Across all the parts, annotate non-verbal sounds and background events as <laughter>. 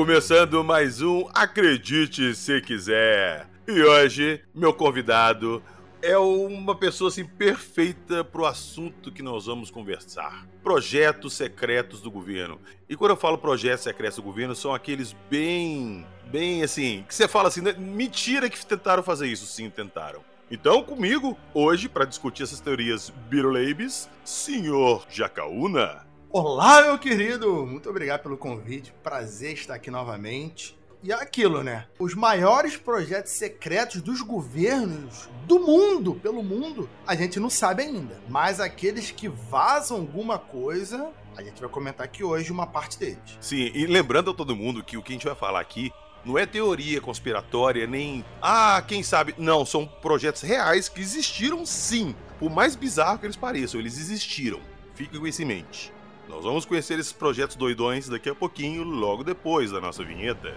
Começando mais um Acredite Se Quiser. E hoje, meu convidado é uma pessoa assim perfeita para o assunto que nós vamos conversar. Projetos secretos do governo. E quando eu falo projetos secretos do governo, são aqueles bem, bem assim, que você fala assim, né, mentira que tentaram fazer isso, sim, tentaram. Então, comigo, hoje, para discutir essas teorias Birolabes, senhor Jacaúna. Olá, meu querido! Muito obrigado pelo convite. Prazer estar aqui novamente. E é aquilo, né? Os maiores projetos secretos dos governos do mundo, pelo mundo, a gente não sabe ainda. Mas aqueles que vazam alguma coisa, a gente vai comentar aqui hoje uma parte deles. Sim, e lembrando a todo mundo que o que a gente vai falar aqui não é teoria conspiratória, nem. Ah, quem sabe. Não, são projetos reais que existiram sim. Por mais bizarro que eles pareçam, eles existiram. Fique com isso em mente. Nós vamos conhecer esses projetos doidões daqui a pouquinho, logo depois da nossa vinheta.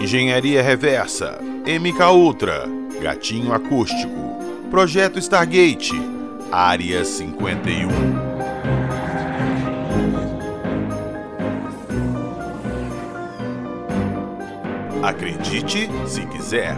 Engenharia Reversa, MK Ultra, Gatinho Acústico, Projeto Stargate, Área 51. Acredite se quiser.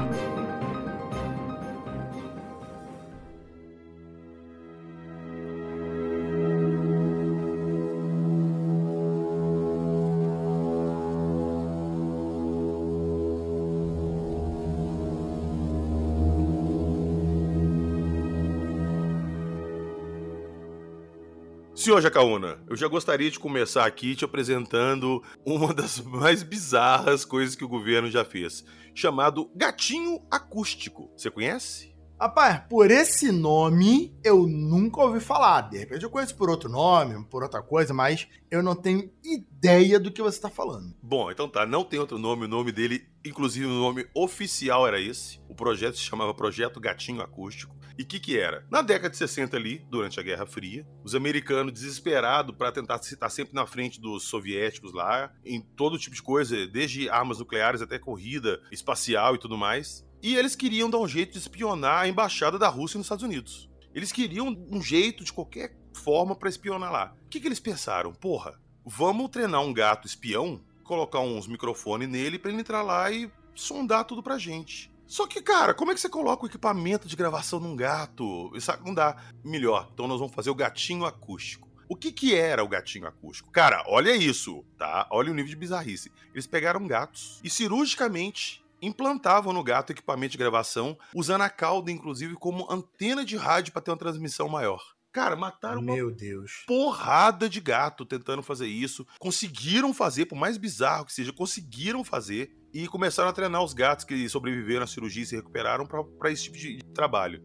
Senhor Jacaúna, eu já gostaria de começar aqui te apresentando uma das mais bizarras coisas que o governo já fez, chamado gatinho acústico. Você conhece? Rapaz, por esse nome eu nunca ouvi falar. De repente eu conheço por outro nome, por outra coisa, mas eu não tenho ideia do que você está falando. Bom, então tá, não tem outro nome, o nome dele, inclusive o nome oficial era esse. O projeto se chamava Projeto Gatinho Acústico. E o que que era? Na década de 60 ali, durante a Guerra Fria, os americanos desesperados para tentar estar sempre na frente dos soviéticos lá, em todo tipo de coisa, desde armas nucleares até corrida espacial e tudo mais, e eles queriam dar um jeito de espionar a embaixada da Rússia nos Estados Unidos. Eles queriam um jeito de qualquer forma para espionar lá. O que, que eles pensaram? Porra, vamos treinar um gato espião, colocar uns microfones nele para ele entrar lá e sondar tudo pra gente. Só que, cara, como é que você coloca o equipamento de gravação num gato? Isso não dá. Melhor, então nós vamos fazer o gatinho acústico. O que que era o gatinho acústico? Cara, olha isso, tá? Olha o nível de bizarrice. Eles pegaram gatos e cirurgicamente implantavam no gato equipamento de gravação, usando a cauda, inclusive, como antena de rádio para ter uma transmissão maior. Cara, mataram Meu uma Deus. porrada de gato tentando fazer isso. Conseguiram fazer, por mais bizarro que seja, conseguiram fazer. E começaram a treinar os gatos que sobreviveram à cirurgia e se recuperaram para esse tipo de trabalho.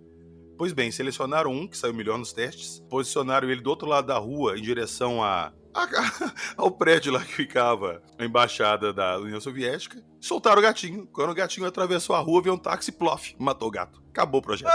Pois bem, selecionaram um que saiu melhor nos testes, posicionaram ele do outro lado da rua em direção a, a- <laughs> ao prédio lá que ficava a embaixada da União Soviética. Soltaram o gatinho. Quando o gatinho atravessou a rua, veio um táxi, plof, matou o gato. Acabou o projeto. <laughs>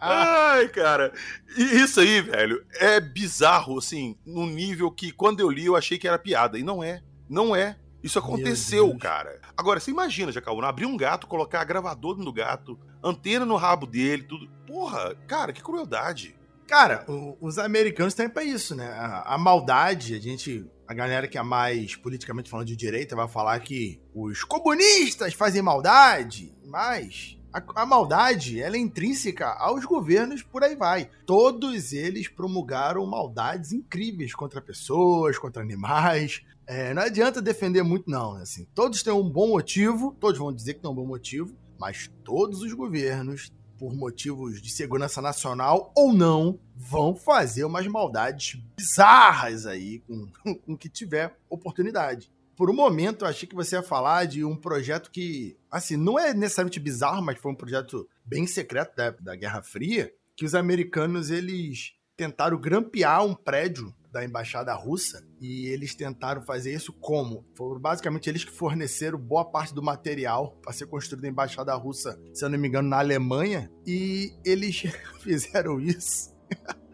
Ai, cara. E isso aí, velho, é bizarro, assim, num nível que quando eu li eu achei que era piada. E não é. Não é. Isso aconteceu, cara. Agora, você imagina, Jacaúna, abrir um gato, colocar gravador no gato, antena no rabo dele, tudo. Porra, cara, que crueldade. Cara, o- os americanos têm pra isso, né? A, a maldade, a gente. A galera que é mais politicamente falando de direita vai falar que os comunistas fazem maldade, mas a, a maldade ela é intrínseca aos governos, por aí vai. Todos eles promulgaram maldades incríveis contra pessoas, contra animais. É, não adianta defender muito, não. né? Assim, todos têm um bom motivo, todos vão dizer que tem um bom motivo, mas todos os governos por motivos de segurança nacional ou não, vão fazer umas maldades bizarras aí com, <laughs> com que tiver oportunidade. Por um momento, eu achei que você ia falar de um projeto que, assim, não é necessariamente bizarro, mas foi um projeto bem secreto da, da Guerra Fria, que os americanos, eles tentaram grampear um prédio da embaixada russa e eles tentaram fazer isso como? Foram basicamente eles que forneceram boa parte do material para ser construído a embaixada russa, se eu não me engano, na Alemanha, e eles <laughs> fizeram isso <laughs>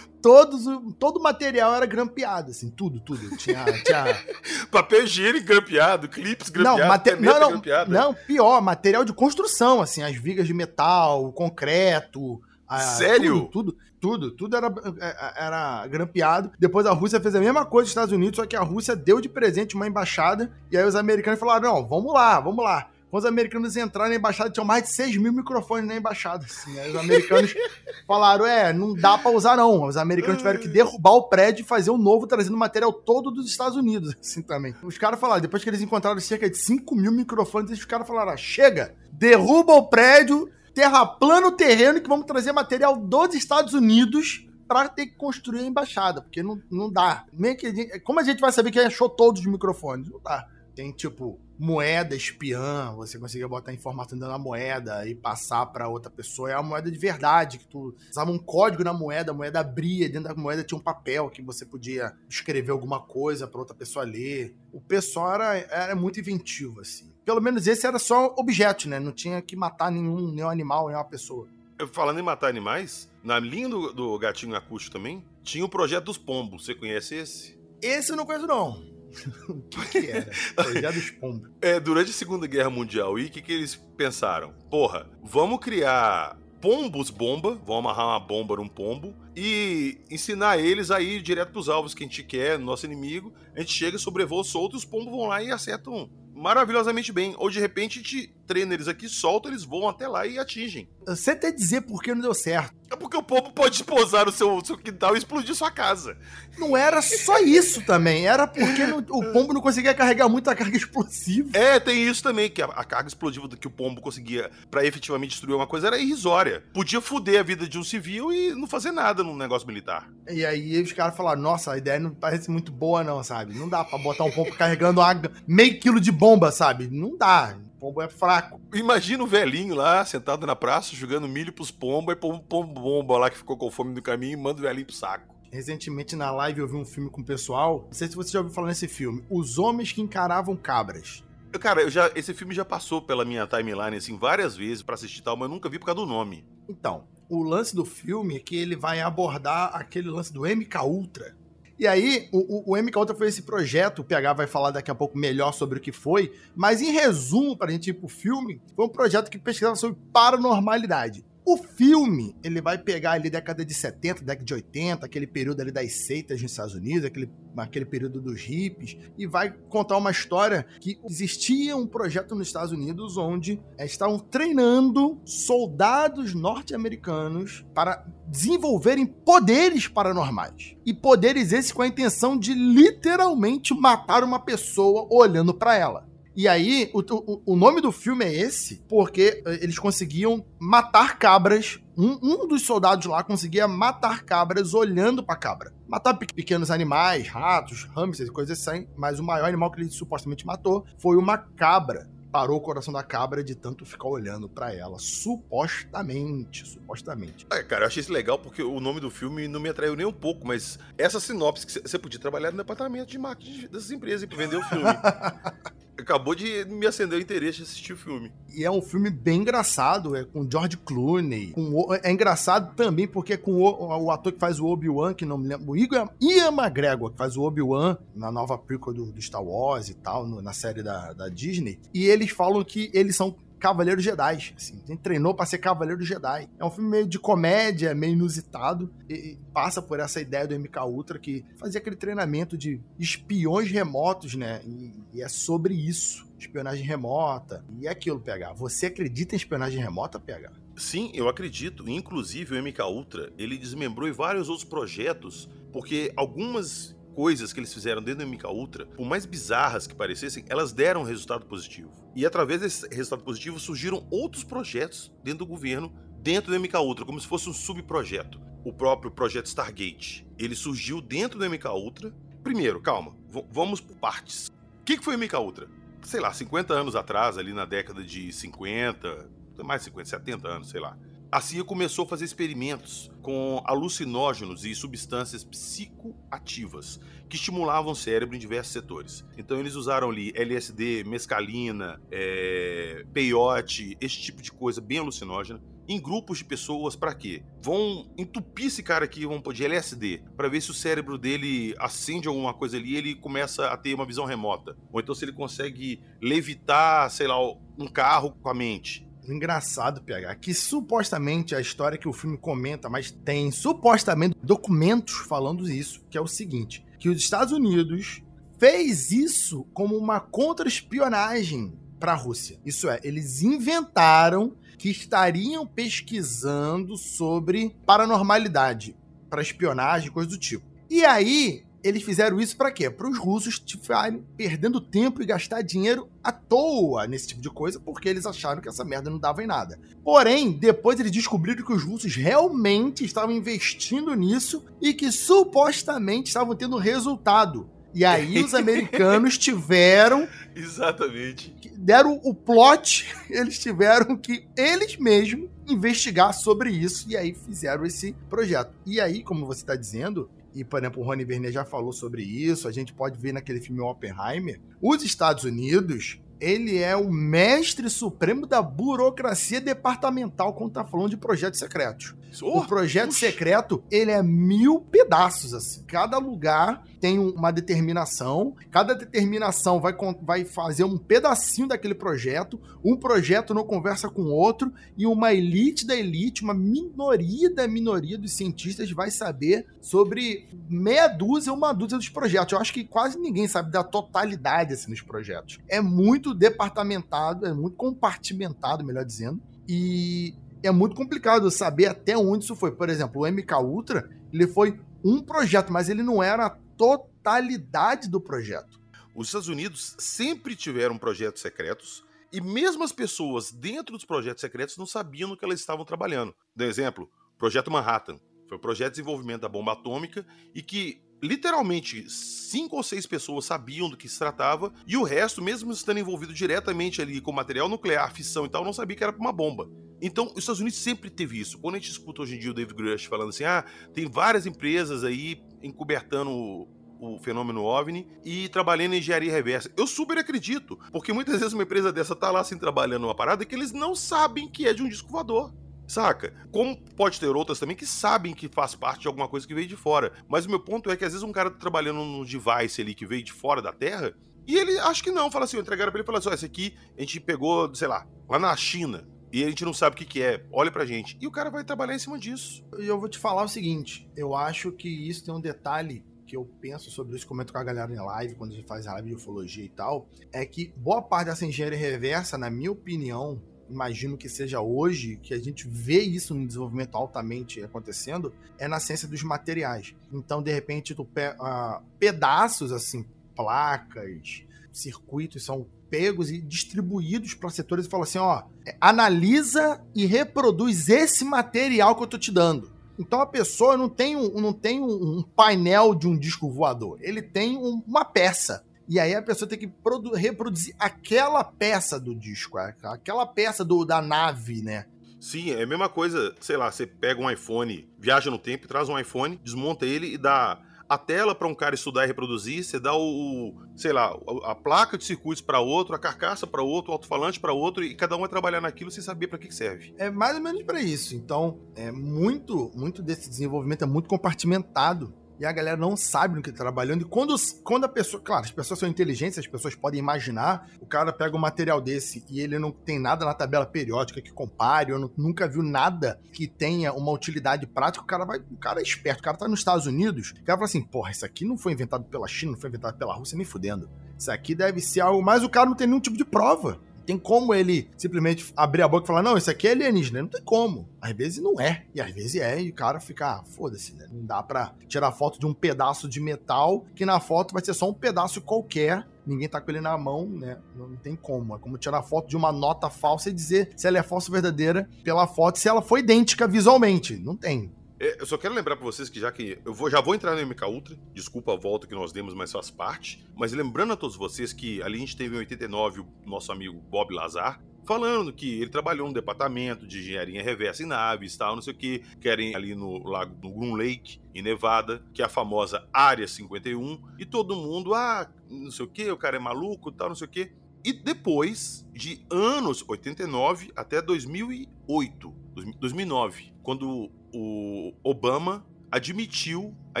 Todos, todo o material era grampeado, assim, tudo, tudo. Tinha. tinha... <laughs> Papel higiênico grampeado, clips grampeados, não, mate... não, não, grampeada. não, pior, material de construção, assim, as vigas de metal, o concreto. A... Sério? Tudo, tudo, tudo, tudo era, é, é, era grampeado. Depois a Rússia fez a mesma coisa dos Estados Unidos, só que a Rússia deu de presente uma embaixada, e aí os americanos falaram: não, vamos lá, vamos lá. Quando os americanos entraram na embaixada, tinham mais de 6 mil microfones na embaixada. Assim. Aí os americanos <laughs> falaram: é, não dá pra usar, não. Os americanos tiveram que derrubar o prédio e fazer um novo, trazendo material todo dos Estados Unidos, <laughs> assim também. Os caras falaram, depois que eles encontraram cerca de 5 mil microfones, eles ficaram falaram: ah, chega, derruba o prédio, terraplana o terreno que vamos trazer material dos Estados Unidos para ter que construir a embaixada, porque não, não dá. Meio que, como a gente vai saber que achou todos os microfones? Não dá. Tem tipo moeda espiã, você conseguia botar informação dentro da moeda e passar para outra pessoa. É uma moeda de verdade, que tu usava um código na moeda, a moeda abria, dentro da moeda tinha um papel que você podia escrever alguma coisa para outra pessoa ler. O pessoal era, era muito inventivo, assim. Pelo menos esse era só objeto, né? Não tinha que matar nenhum, nenhum animal, nenhuma pessoa. Falando em matar animais, na linha do, do gatinho acústico também, tinha o projeto dos pombos. Você conhece esse? Esse eu não conheço, não. <laughs> o que, que era? Projeto dos Pombos. É, durante a Segunda Guerra Mundial, e o que, que eles pensaram? Porra, vamos criar pombos bomba, vamos amarrar uma bomba num pombo e ensinar eles a ir direto pros alvos que a gente quer, nosso inimigo. A gente chega, sobrevoa solto e os pombos vão lá e acertam maravilhosamente bem. Ou de repente gente treina eles aqui, solta, eles vão até lá e atingem. Você até dizer por que não deu certo. É porque o pombo pode pousar no seu, seu quintal e explodir sua casa. Não era só isso também, era porque no, o pombo não conseguia carregar muita carga explosiva. É, tem isso também, que a, a carga explosiva que o pombo conseguia para efetivamente destruir uma coisa era irrisória. Podia foder a vida de um civil e não fazer nada num negócio militar. E aí os caras falaram, nossa, a ideia não parece muito boa não, sabe? Não dá para botar um pombo carregando água, meio quilo de bomba, sabe? Não dá pombo é fraco. Imagina o velhinho lá, sentado na praça, jogando milho pros pombos, e pombo, pombo bomba lá que ficou com fome no caminho e manda o velhinho pro saco. Recentemente na live eu vi um filme com o pessoal. Não sei se você já ouviu falar nesse filme. Os Homens que Encaravam Cabras. Cara, eu já, esse filme já passou pela minha timeline assim várias vezes para assistir tal, mas eu nunca vi por causa do nome. Então, o lance do filme é que ele vai abordar aquele lance do MK Ultra, e aí, o, o, o MK Ultra foi esse projeto, o PH vai falar daqui a pouco melhor sobre o que foi, mas em resumo, para a gente ir pro filme, foi um projeto que pesquisava sobre paranormalidade. O filme, ele vai pegar ali década de 70, década de 80, aquele período ali das seitas nos Estados Unidos, aquele, aquele período dos hippies, e vai contar uma história que existia um projeto nos Estados Unidos onde é, estavam treinando soldados norte-americanos para desenvolverem poderes paranormais. E poderes esses com a intenção de literalmente matar uma pessoa olhando para ela. E aí, o, o, o, nome do filme é esse, porque eh, eles conseguiam matar cabras. Um, um dos soldados lá conseguia matar cabras olhando pra cabra. Matar pequenos animais, ratos, hamsters, coisas assim, mas o maior animal que ele supostamente matou foi uma cabra parou o coração da cabra de tanto ficar olhando para ela. Supostamente, supostamente. É, cara, eu achei isso legal porque o nome do filme não me atraiu nem um pouco, mas essa sinopse que você podia trabalhar no departamento de marketing dessas empresas e vender o filme. <laughs> acabou de me acender o interesse de assistir o filme. E é um filme bem engraçado, é com George Clooney. Com, é engraçado também porque é com o, o ator que faz o Obi-Wan, que não me lembro, o Igor, Ian McGregor, que faz o Obi-Wan na nova prequel do, do, Star Wars e tal, no, na série da, da Disney. E eles falam que eles são Cavaleiro Jedi, assim. Ele treinou para ser Cavaleiro Jedi. É um filme meio de comédia, meio inusitado, e, passa por essa ideia do MK Ultra que fazia aquele treinamento de espiões remotos, né? E, e é sobre isso, espionagem remota. E é aquilo, PH. Você acredita em espionagem remota, PH? Sim, eu acredito. Inclusive, o MK Ultra, ele desmembrou em vários outros projetos, porque algumas coisas que eles fizeram dentro do MK Ultra, por mais bizarras que parecessem, elas deram resultado positivo. E através desse resultado positivo surgiram outros projetos dentro do governo, dentro do MK Ultra, como se fosse um subprojeto. O próprio projeto Stargate. Ele surgiu dentro do MK Ultra. Primeiro, calma, vamos por partes. O que foi o MK Ultra? Sei lá, 50 anos atrás, ali na década de 50, mais 50, 70 anos, sei lá a CIA começou a fazer experimentos com alucinógenos e substâncias psicoativas que estimulavam o cérebro em diversos setores. Então eles usaram ali LSD, mescalina, é, peiote, esse tipo de coisa bem alucinógena em grupos de pessoas para quê? Vão entupir esse cara aqui, vão de LSD, para ver se o cérebro dele acende alguma coisa ali e ele começa a ter uma visão remota. Ou então se ele consegue levitar, sei lá, um carro com a mente. Engraçado, PH, que supostamente a história que o filme comenta, mas tem supostamente documentos falando isso, que é o seguinte, que os Estados Unidos fez isso como uma contra-espionagem para a Rússia. Isso é, eles inventaram que estariam pesquisando sobre paranormalidade, para espionagem, coisa do tipo. E aí, eles fizeram isso para quê? Para os russos ficarem perdendo tempo e gastar dinheiro à toa nesse tipo de coisa, porque eles acharam que essa merda não dava em nada. Porém, depois eles descobriram que os russos realmente estavam investindo nisso e que supostamente estavam tendo resultado. E aí os <laughs> americanos tiveram. Exatamente. Deram o plot, <laughs> eles tiveram que eles mesmos investigar sobre isso e aí fizeram esse projeto. E aí, como você está dizendo, e por exemplo, o Rony Vernet já falou sobre isso, a gente pode ver naquele filme Oppenheimer, os Estados Unidos ele é o mestre supremo da burocracia departamental quando tá falando de projetos secretos. Oh, o projeto secreto, ele é mil pedaços, assim. Cada lugar tem uma determinação, cada determinação vai, vai fazer um pedacinho daquele projeto, um projeto não conversa com outro, e uma elite da elite, uma minoria da minoria dos cientistas vai saber sobre meia dúzia ou uma dúzia dos projetos. Eu acho que quase ninguém sabe da totalidade assim, dos projetos. É muito departamentado, é muito compartimentado, melhor dizendo, e é muito complicado saber até onde isso foi. Por exemplo, o MK Ultra, ele foi um projeto, mas ele não era totalidade do projeto. Os Estados Unidos sempre tiveram projetos secretos e mesmo as pessoas dentro dos projetos secretos não sabiam no que elas estavam trabalhando. Por exemplo, Projeto Manhattan. Foi o projeto de desenvolvimento da bomba atômica e que literalmente cinco ou seis pessoas sabiam do que se tratava e o resto, mesmo estando envolvido diretamente ali com material nuclear, fissão e tal, não sabia que era uma bomba. Então, os Estados Unidos sempre teve isso. Quando a gente escuta hoje em dia o David Grush falando assim, ah, tem várias empresas aí encobertando o, o fenômeno OVNI e trabalhando em engenharia reversa. Eu super acredito, porque muitas vezes uma empresa dessa tá lá assim trabalhando uma parada que eles não sabem que é de um disco voador. Saca? Como pode ter outras também que sabem que faz parte de alguma coisa que veio de fora. Mas o meu ponto é que às vezes um cara tá trabalhando num device ali que veio de fora da Terra e ele acha que não. Fala assim, entregaram pra ele e fala assim: ó, esse aqui a gente pegou, sei lá, lá na China. E a gente não sabe o que, que é. Olha pra gente. E o cara vai trabalhar em cima disso. E eu vou te falar o seguinte: eu acho que isso tem um detalhe que eu penso sobre isso, comento com a galera em live, quando a gente faz live de ufologia e tal, é que boa parte dessa engenharia reversa, na minha opinião, imagino que seja hoje, que a gente vê isso no desenvolvimento altamente acontecendo, é na ciência dos materiais. Então, de repente, tu pe uh, pedaços, assim, placas, circuitos são pegos e distribuídos para setores e fala assim, ó, é, analisa e reproduz esse material que eu tô te dando. Então a pessoa não tem um, não tem um painel de um disco voador, ele tem um, uma peça. E aí a pessoa tem que reproduzir aquela peça do disco, aquela peça do, da nave, né? Sim, é a mesma coisa, sei lá, você pega um iPhone, viaja no tempo, traz um iPhone, desmonta ele e dá a tela para um cara estudar e reproduzir, você dá o, sei lá, a placa de circuitos para outro, a carcaça para outro, o alto-falante para outro e cada um vai trabalhar naquilo sem saber para que serve. É mais ou menos para isso. Então, é muito, muito desse desenvolvimento é muito compartimentado e a galera não sabe no que tá trabalhando. E quando, quando a pessoa. Claro, as pessoas são inteligentes, as pessoas podem imaginar. O cara pega um material desse e ele não tem nada na tabela periódica que compare, ou não, nunca viu nada que tenha uma utilidade prática. O cara vai. O cara é esperto, o cara tá nos Estados Unidos. O cara fala assim: porra, isso aqui não foi inventado pela China, não foi inventado pela Rússia, nem fudendo. Isso aqui deve ser algo. Mas o cara não tem nenhum tipo de prova tem como ele simplesmente abrir a boca e falar, não, isso aqui é alienígena. Não tem como. Às vezes não é. E às vezes é. E o cara fica, ah, foda-se, né? Não dá pra tirar foto de um pedaço de metal que na foto vai ser só um pedaço qualquer. Ninguém tá com ele na mão, né? Não tem como. É como tirar foto de uma nota falsa e dizer se ela é falsa ou verdadeira pela foto, se ela foi idêntica visualmente. Não tem. É, eu só quero lembrar para vocês que já que eu vou, já vou entrar no MK Ultra, desculpa a volta que nós demos, mas faz parte. Mas lembrando a todos vocês que ali a gente teve em 89 o nosso amigo Bob Lazar falando que ele trabalhou no departamento de engenharia reversa em naves, tal, não sei o que, querem ali no lago do Groom Lake, em Nevada, que é a famosa Área 51, e todo mundo, ah, não sei o que, o cara é maluco, tal, não sei o que. E depois de anos, 89 até 2008, 2009, quando o Obama admitiu a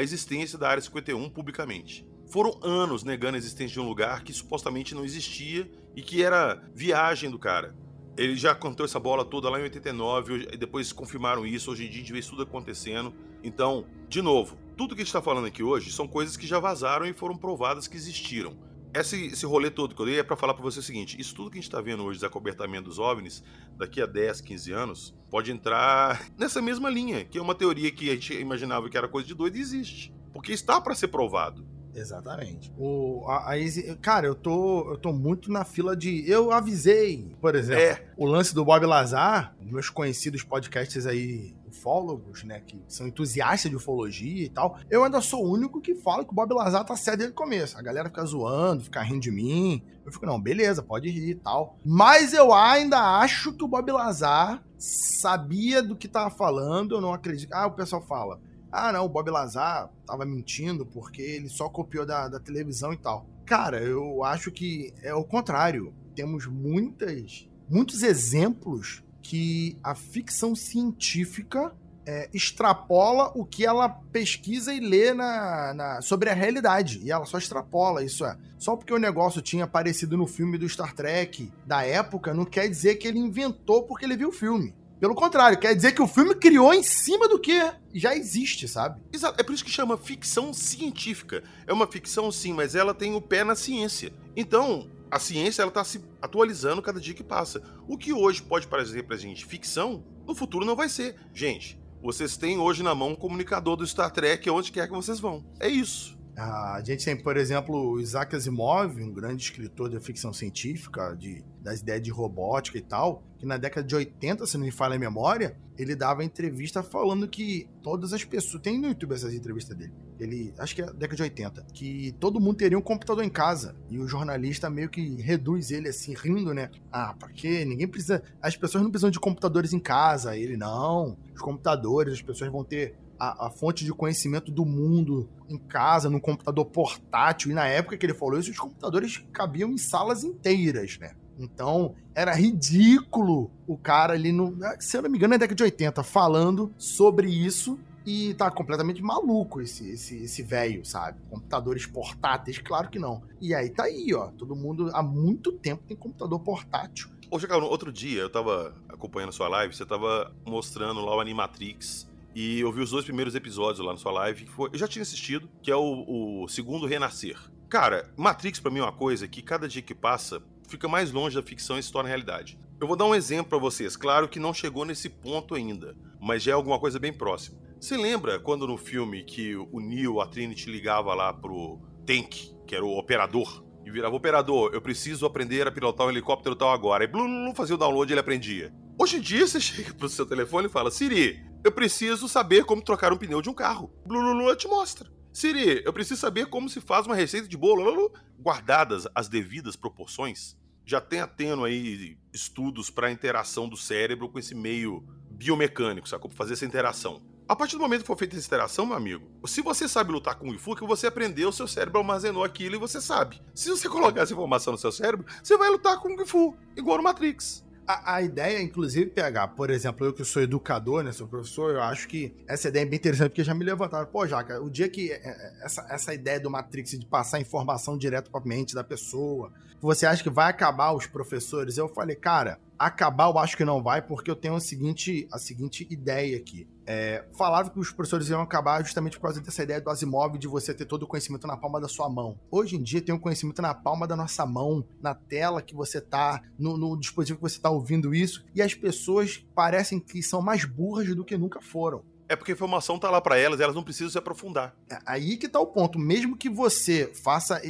existência da Área 51 publicamente. Foram anos negando a existência de um lugar que supostamente não existia e que era viagem do cara. Ele já contou essa bola toda lá em 89 e depois confirmaram isso. Hoje em dia a gente vê isso tudo acontecendo. Então, de novo, tudo que a gente está falando aqui hoje são coisas que já vazaram e foram provadas que existiram. Esse, esse rolê todo que eu dei é para falar para você o seguinte: isso tudo que a gente está vendo hoje, desacobertamento dos OVNIs, daqui a 10, 15 anos, pode entrar <laughs> nessa mesma linha, que é uma teoria que a gente imaginava que era coisa de doido e existe. Porque está para ser provado. Exatamente. O, a, a, cara, eu tô, eu tô muito na fila de. Eu avisei, por exemplo, é. o lance do Bob Lazar, meus conhecidos podcasts aí, ufólogos, né, que são entusiastas de ufologia e tal. Eu ainda sou o único que fala que o Bob Lazar tá certo desde o começo. A galera fica zoando, fica rindo de mim. Eu fico, não, beleza, pode rir e tal. Mas eu ainda acho que o Bob Lazar sabia do que tava falando, eu não acredito. Ah, o pessoal fala ah, não, o Bob Lazar tava mentindo porque ele só copiou da, da televisão e tal. Cara, eu acho que é o contrário. Temos muitas, muitos exemplos que a ficção científica é, extrapola o que ela pesquisa e lê na, na, sobre a realidade. E ela só extrapola, isso é. Só porque o negócio tinha aparecido no filme do Star Trek da época, não quer dizer que ele inventou porque ele viu o filme. Pelo contrário, quer dizer que o filme criou em cima do que já existe, sabe? Exato, é por isso que chama ficção científica. É uma ficção sim, mas ela tem o pé na ciência. Então, a ciência ela tá se atualizando cada dia que passa. O que hoje pode parecer pra gente ficção, no futuro não vai ser. Gente, vocês têm hoje na mão um comunicador do Star Trek onde quer que vocês vão. É isso. A gente tem, por exemplo, o Isaac Asimov, um grande escritor de ficção científica, de, das ideias de robótica e tal, que na década de 80, se não me falha a memória, ele dava entrevista falando que todas as pessoas. Tem no YouTube essas entrevistas dele. Ele, acho que é década de 80, que todo mundo teria um computador em casa. E o jornalista meio que reduz ele assim, rindo, né? Ah, pra quê? Ninguém precisa. As pessoas não precisam de computadores em casa. Ele, não. Os computadores, as pessoas vão ter a, a, fonte de conhecimento do mundo em casa, num computador portátil. E na época que ele falou isso, os computadores cabiam em salas inteiras, né? Então, era ridículo o cara ali no. Se eu não me engano, na década de 80, falando sobre isso. E tá completamente maluco esse esse esse velho, sabe? Computadores portáteis, claro que não. E aí tá aí, ó. Todo mundo há muito tempo tem computador portátil. Ô, Chacau, outro dia eu tava acompanhando sua live, você tava mostrando lá o Animatrix e eu vi os dois primeiros episódios lá na sua live. Foi, eu já tinha assistido, que é o, o segundo Renascer. Cara, Matrix para mim é uma coisa que cada dia que passa fica mais longe da ficção e se torna realidade. Eu vou dar um exemplo para vocês. Claro que não chegou nesse ponto ainda, mas já é alguma coisa bem próxima. Você lembra quando no filme que o Neo, a Trinity ligava lá pro Tank, que era o operador, e virava operador, eu preciso aprender a pilotar um helicóptero tal agora. E blum, fazia o download e ele aprendia. Hoje em dia você <laughs> chega pro seu telefone e fala: Siri, eu preciso saber como trocar um pneu de um carro. Blululu te mostra. Siri, eu preciso saber como se faz uma receita de bolo. Guardadas as devidas proporções, já tem tendo aí estudos para a interação do cérebro com esse meio biomecânico, sacou? Pra fazer essa interação. A partir do momento que for feita essa interação, meu amigo, se você sabe lutar com o Fu, que você aprendeu, seu cérebro armazenou aquilo e você sabe. Se você <laughs> colocar essa informação no seu cérebro, você vai lutar com o Fu, igual no Matrix. A, a, ideia, inclusive, pegar, por exemplo, eu que sou educador, né, sou professor, eu acho que essa ideia é bem interessante, porque já me levantaram. Pô, Jaca, o dia que é, é, essa, essa ideia do Matrix de passar informação direto pra mente da pessoa, você acha que vai acabar os professores? Eu falei, cara, acabar eu acho que não vai, porque eu tenho a seguinte, a seguinte ideia aqui. É, falava que os professores iam acabar justamente por causa dessa ideia do Asimov de você ter todo o conhecimento na palma da sua mão. Hoje em dia tem o um conhecimento na palma da nossa mão, na tela que você tá, no, no dispositivo que você tá ouvindo isso, e as pessoas parecem que são mais burras do que nunca foram. É porque a informação tá lá para elas, elas não precisam se aprofundar. É aí que tá o ponto. Mesmo que você faça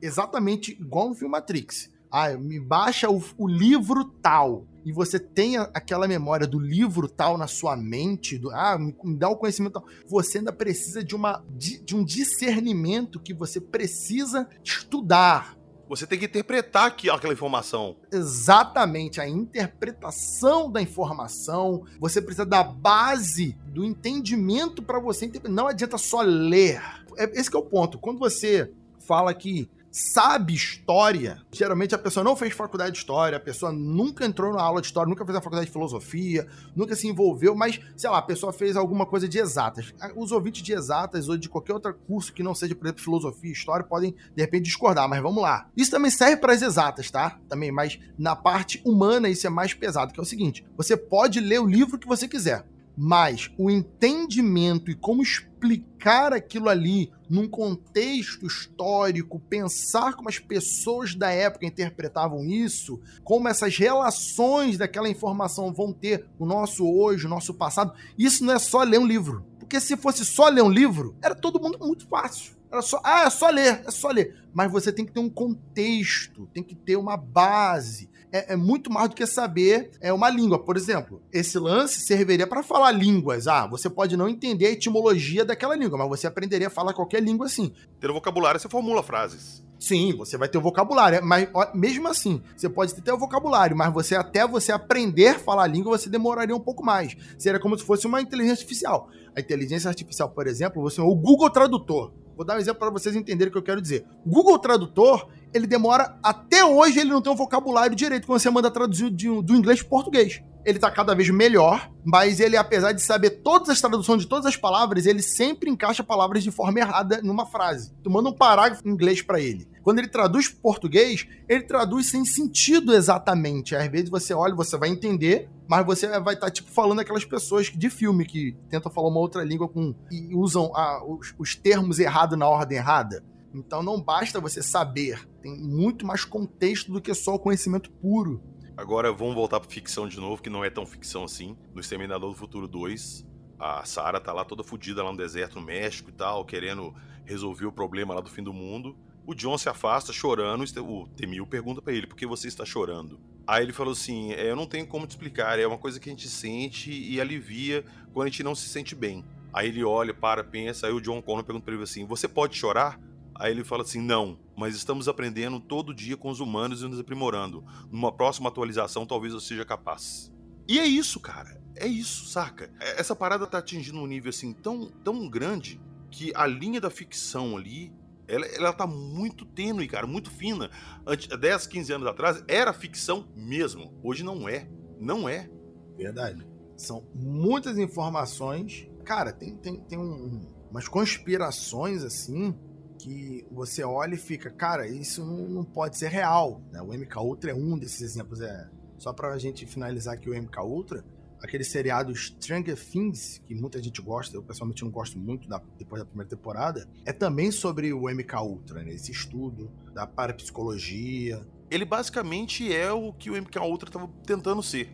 exatamente igual no filme Matrix. Ah, me baixa o, o livro tal e você tenha aquela memória do livro tal na sua mente, do, ah, me, me dá o conhecimento tal, você ainda precisa de, uma, de, de um discernimento que você precisa estudar Você tem que interpretar aquela informação. Exatamente, a interpretação da informação. Você precisa da base do entendimento para você. Não adianta só ler. É, esse é o ponto. Quando você fala que sabe história, geralmente a pessoa não fez faculdade de história, a pessoa nunca entrou na aula de história, nunca fez a faculdade de filosofia, nunca se envolveu, mas, sei lá, a pessoa fez alguma coisa de exatas. Os ouvintes de exatas ou de qualquer outro curso que não seja, por exemplo, filosofia e história podem, de repente, discordar, mas vamos lá. Isso também serve para as exatas, tá? Também, mas na parte humana isso é mais pesado, que é o seguinte: você pode ler o livro que você quiser, mas o entendimento e como explicar aquilo ali num contexto histórico, pensar como as pessoas da época interpretavam isso, como essas relações daquela informação vão ter o nosso hoje, o nosso passado, isso não é só ler um livro. Porque se fosse só ler um livro, era todo mundo muito fácil. Era só, ah, é só ler, é só ler. Mas você tem que ter um contexto, tem que ter uma base é, é, muito mais do que saber é, uma língua. Por exemplo, esse lance serviria para falar línguas. Ah, você pode não entender a etimologia daquela língua, mas você aprenderia a falar qualquer língua assim. Ter vocabulário, você formula frases. Sim, você vai ter o vocabulário, mas mesmo assim, você pode ter o vocabulário, mas você até você aprender a falar a língua, você demoraria um pouco mais. Seria como se fosse uma inteligência artificial. A inteligência artificial, por exemplo, você o Google Tradutor. Vou dar um exemplo para vocês entenderem o que eu quero dizer. O Google Tradutor, ele demora até hoje ele não tem um vocabulário direito quando você manda traduzir de, do inglês para português. Ele tá cada vez melhor, mas ele, apesar de saber todas as traduções de todas as palavras, ele sempre encaixa palavras de forma errada numa frase. Tu manda um parágrafo em inglês para ele. Quando ele traduz para português, ele traduz sem sentido exatamente. Às vezes você olha, você vai entender, mas você vai estar, tá, tipo, falando aquelas pessoas de filme que tentam falar uma outra língua com e usam a, os, os termos errados na ordem errada. Então não basta você saber, tem muito mais contexto do que só o conhecimento puro. Agora vamos voltar para ficção de novo, que não é tão ficção assim. No Exterminador do Futuro 2, a Sarah tá lá toda fodida lá no deserto no México e tal, querendo resolver o problema lá do fim do mundo. O John se afasta chorando. O Temil pergunta para ele por que você está chorando. Aí ele falou assim: é, Eu não tenho como te explicar. É uma coisa que a gente sente e alivia quando a gente não se sente bem. Aí ele olha, para, pensa. Aí o John Connor pergunta para ele assim: Você pode chorar? Aí ele fala assim: Não, mas estamos aprendendo todo dia com os humanos e nos aprimorando. Numa próxima atualização, talvez eu seja capaz. E é isso, cara. É isso, saca? É, essa parada tá atingindo um nível assim tão, tão grande que a linha da ficção ali ela, ela tá muito tênue, cara, muito fina. Antes, 10, 15 anos atrás era ficção mesmo. Hoje não é. Não é. Verdade. São muitas informações. Cara, tem, tem, tem um, umas conspirações assim que você olha e fica, cara, isso não, pode ser real. Né? O MK Ultra é um desses exemplos. É só pra gente finalizar aqui o MK Ultra aquele seriado Stranger Things, que muita gente gosta, eu pessoalmente não gosto muito da, depois da primeira temporada, é também sobre o MK Ultra, né? Esse estudo da parapsicologia. Ele basicamente é o que o MK Ultra estava tentando ser.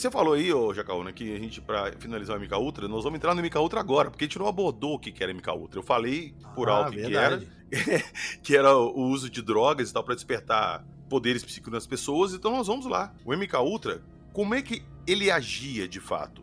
Você falou aí, ô Jacaúna, que a gente, pra finalizar o MK Ultra, nós vamos entrar no MK Ultra agora, porque a gente não abordou o que era MK Ultra. Eu falei por ah, alto que era, <laughs> que era o uso de drogas e tal, para despertar poderes psíquicos nas pessoas, então nós vamos lá. O MK Ultra, como é que ele agia de fato?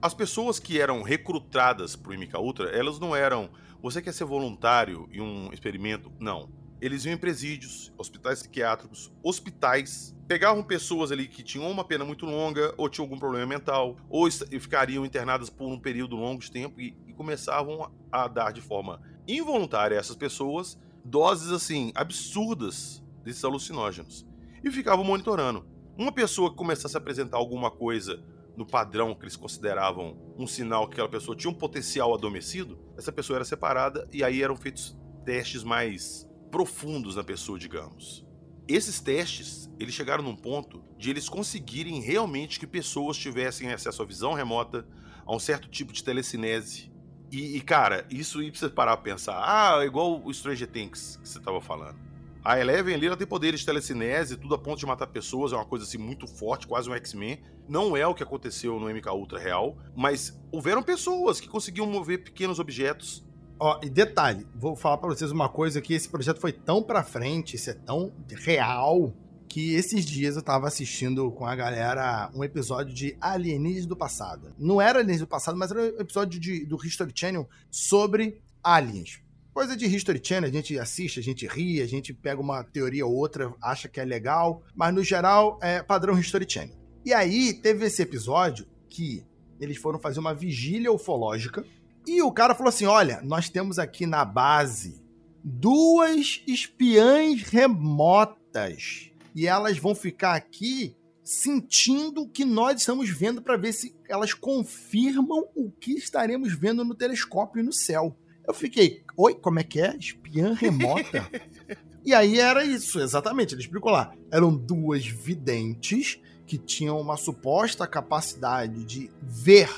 As pessoas que eram recrutadas pro MK Ultra, elas não eram, você quer ser voluntário em um experimento? Não eles iam em presídios, hospitais psiquiátricos, hospitais, pegavam pessoas ali que tinham uma pena muito longa, ou tinham algum problema mental, ou ficariam internadas por um período longo de tempo e, e começavam a, dar de forma involuntária a essas pessoas doses assim absurdas desses alucinógenos e ficavam monitorando. Uma pessoa que começasse a apresentar alguma coisa no padrão que eles consideravam um sinal que aquela pessoa tinha um potencial adormecido, essa pessoa era separada e aí eram feitos testes mais profundos na pessoa, digamos. Esses testes, eles chegaram num ponto de eles conseguirem realmente que pessoas tivessem acesso à visão remota, a um certo tipo de telecinese. E, e cara, isso aí precisa parar pra pensar. Ah, igual o Stranger Things que você tava falando. A Eleven ali ela tem poderes de telecinese, tudo a ponto de matar pessoas, é uma coisa assim muito forte, quase um X-Men. Não é o que aconteceu no MK Ultra real, mas houveram pessoas que conseguiam mover pequenos objetos Ó, e detalhe, vou falar para vocês uma coisa que esse projeto foi tão para frente, isso é tão real que esses dias eu tava assistindo com a galera um episódio de Alienígenas do Passado. Não era Alienígenas do Passado, mas era um episódio de, do History Channel sobre aliens. Coisa de History Channel, a gente assiste, a gente ri, a gente pega uma teoria ou outra, acha que é legal, mas no geral é padrão History Channel. E aí teve esse episódio que eles foram fazer uma vigília ufológica e o cara falou assim: olha, nós temos aqui na base duas espiãs remotas e elas vão ficar aqui sentindo o que nós estamos vendo para ver se elas confirmam o que estaremos vendo no telescópio e no céu. Eu fiquei, oi, como é que é? Espiã remota? <laughs> e aí era isso, exatamente, ele explicou lá. Eram duas videntes que tinham uma suposta capacidade de ver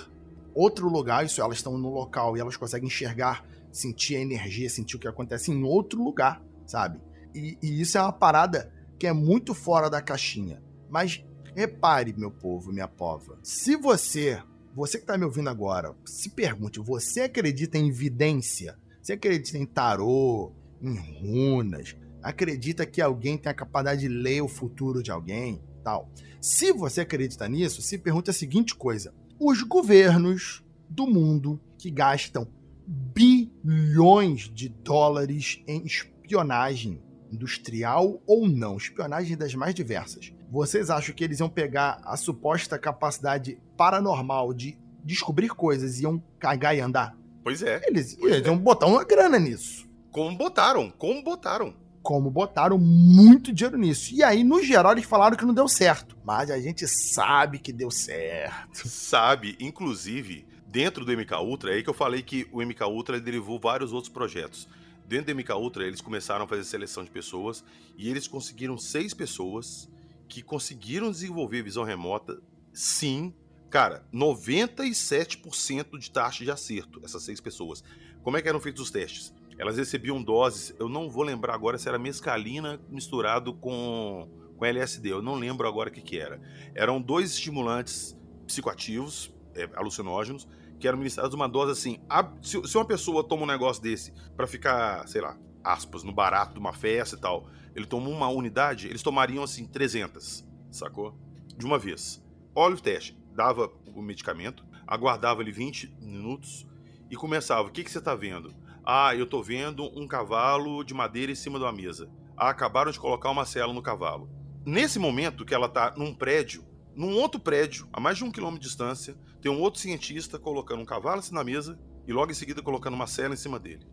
outro lugar, isso elas estão no local e elas conseguem enxergar, sentir a energia, sentir o que acontece em outro lugar, sabe? E, e isso é uma parada que é muito fora da caixinha. Mas repare, meu povo, minha pova, se você, você que está me ouvindo agora, se pergunte, você acredita em evidência? Você acredita em tarô, em runas? Acredita que alguém tem a capacidade de ler o futuro de alguém? Tal. Se você acredita nisso, se pergunte a seguinte coisa: os governos do mundo que gastam bilhões de dólares em espionagem industrial ou não, espionagem das mais diversas. Vocês acham que eles iam pegar a suposta capacidade paranormal de descobrir coisas e iam cagar e andar? Pois é. Eles, pois eles é. iam botar uma grana nisso. Como botaram, como botaram. Como botaram muito dinheiro nisso. E aí, no geral, eles falaram que não deu certo. Mas a gente sabe que deu certo. Sabe, inclusive, dentro do MK Ultra, é aí que eu falei que o MK Ultra derivou vários outros projetos. Dentro do MK Ultra, eles começaram a fazer seleção de pessoas e eles conseguiram seis pessoas que conseguiram desenvolver visão remota, sim. Cara, 97% de taxa de acerto, essas seis pessoas. Como é que eram feitos os testes? Elas recebiam doses, eu não vou lembrar agora se era mescalina misturado com, com LSD, eu não lembro agora o que, que era. Eram dois estimulantes psicoativos, é, alucinógenos, que eram ministrados uma dose assim. Se, se, uma pessoa toma um negócio desse para ficar, sei lá, aspas, no barato de uma festa e tal, ele toma uma unidade, eles tomariam assim 300, sacou? De uma vez. Olha o teste, dava o medicamento, aguardava ele 20 minutos e começava: o que, que você tá vendo? Ah, eu tô vendo um cavalo de madeira em cima de uma mesa. Ah, acabaram de colocar uma cela no cavalo. Nesse momento que ela tá num prédio, num outro prédio, a mais de um quilômetro de distância, tem um outro cientista colocando um cavalo assim na mesa e logo em seguida colocando uma cela em cima dele.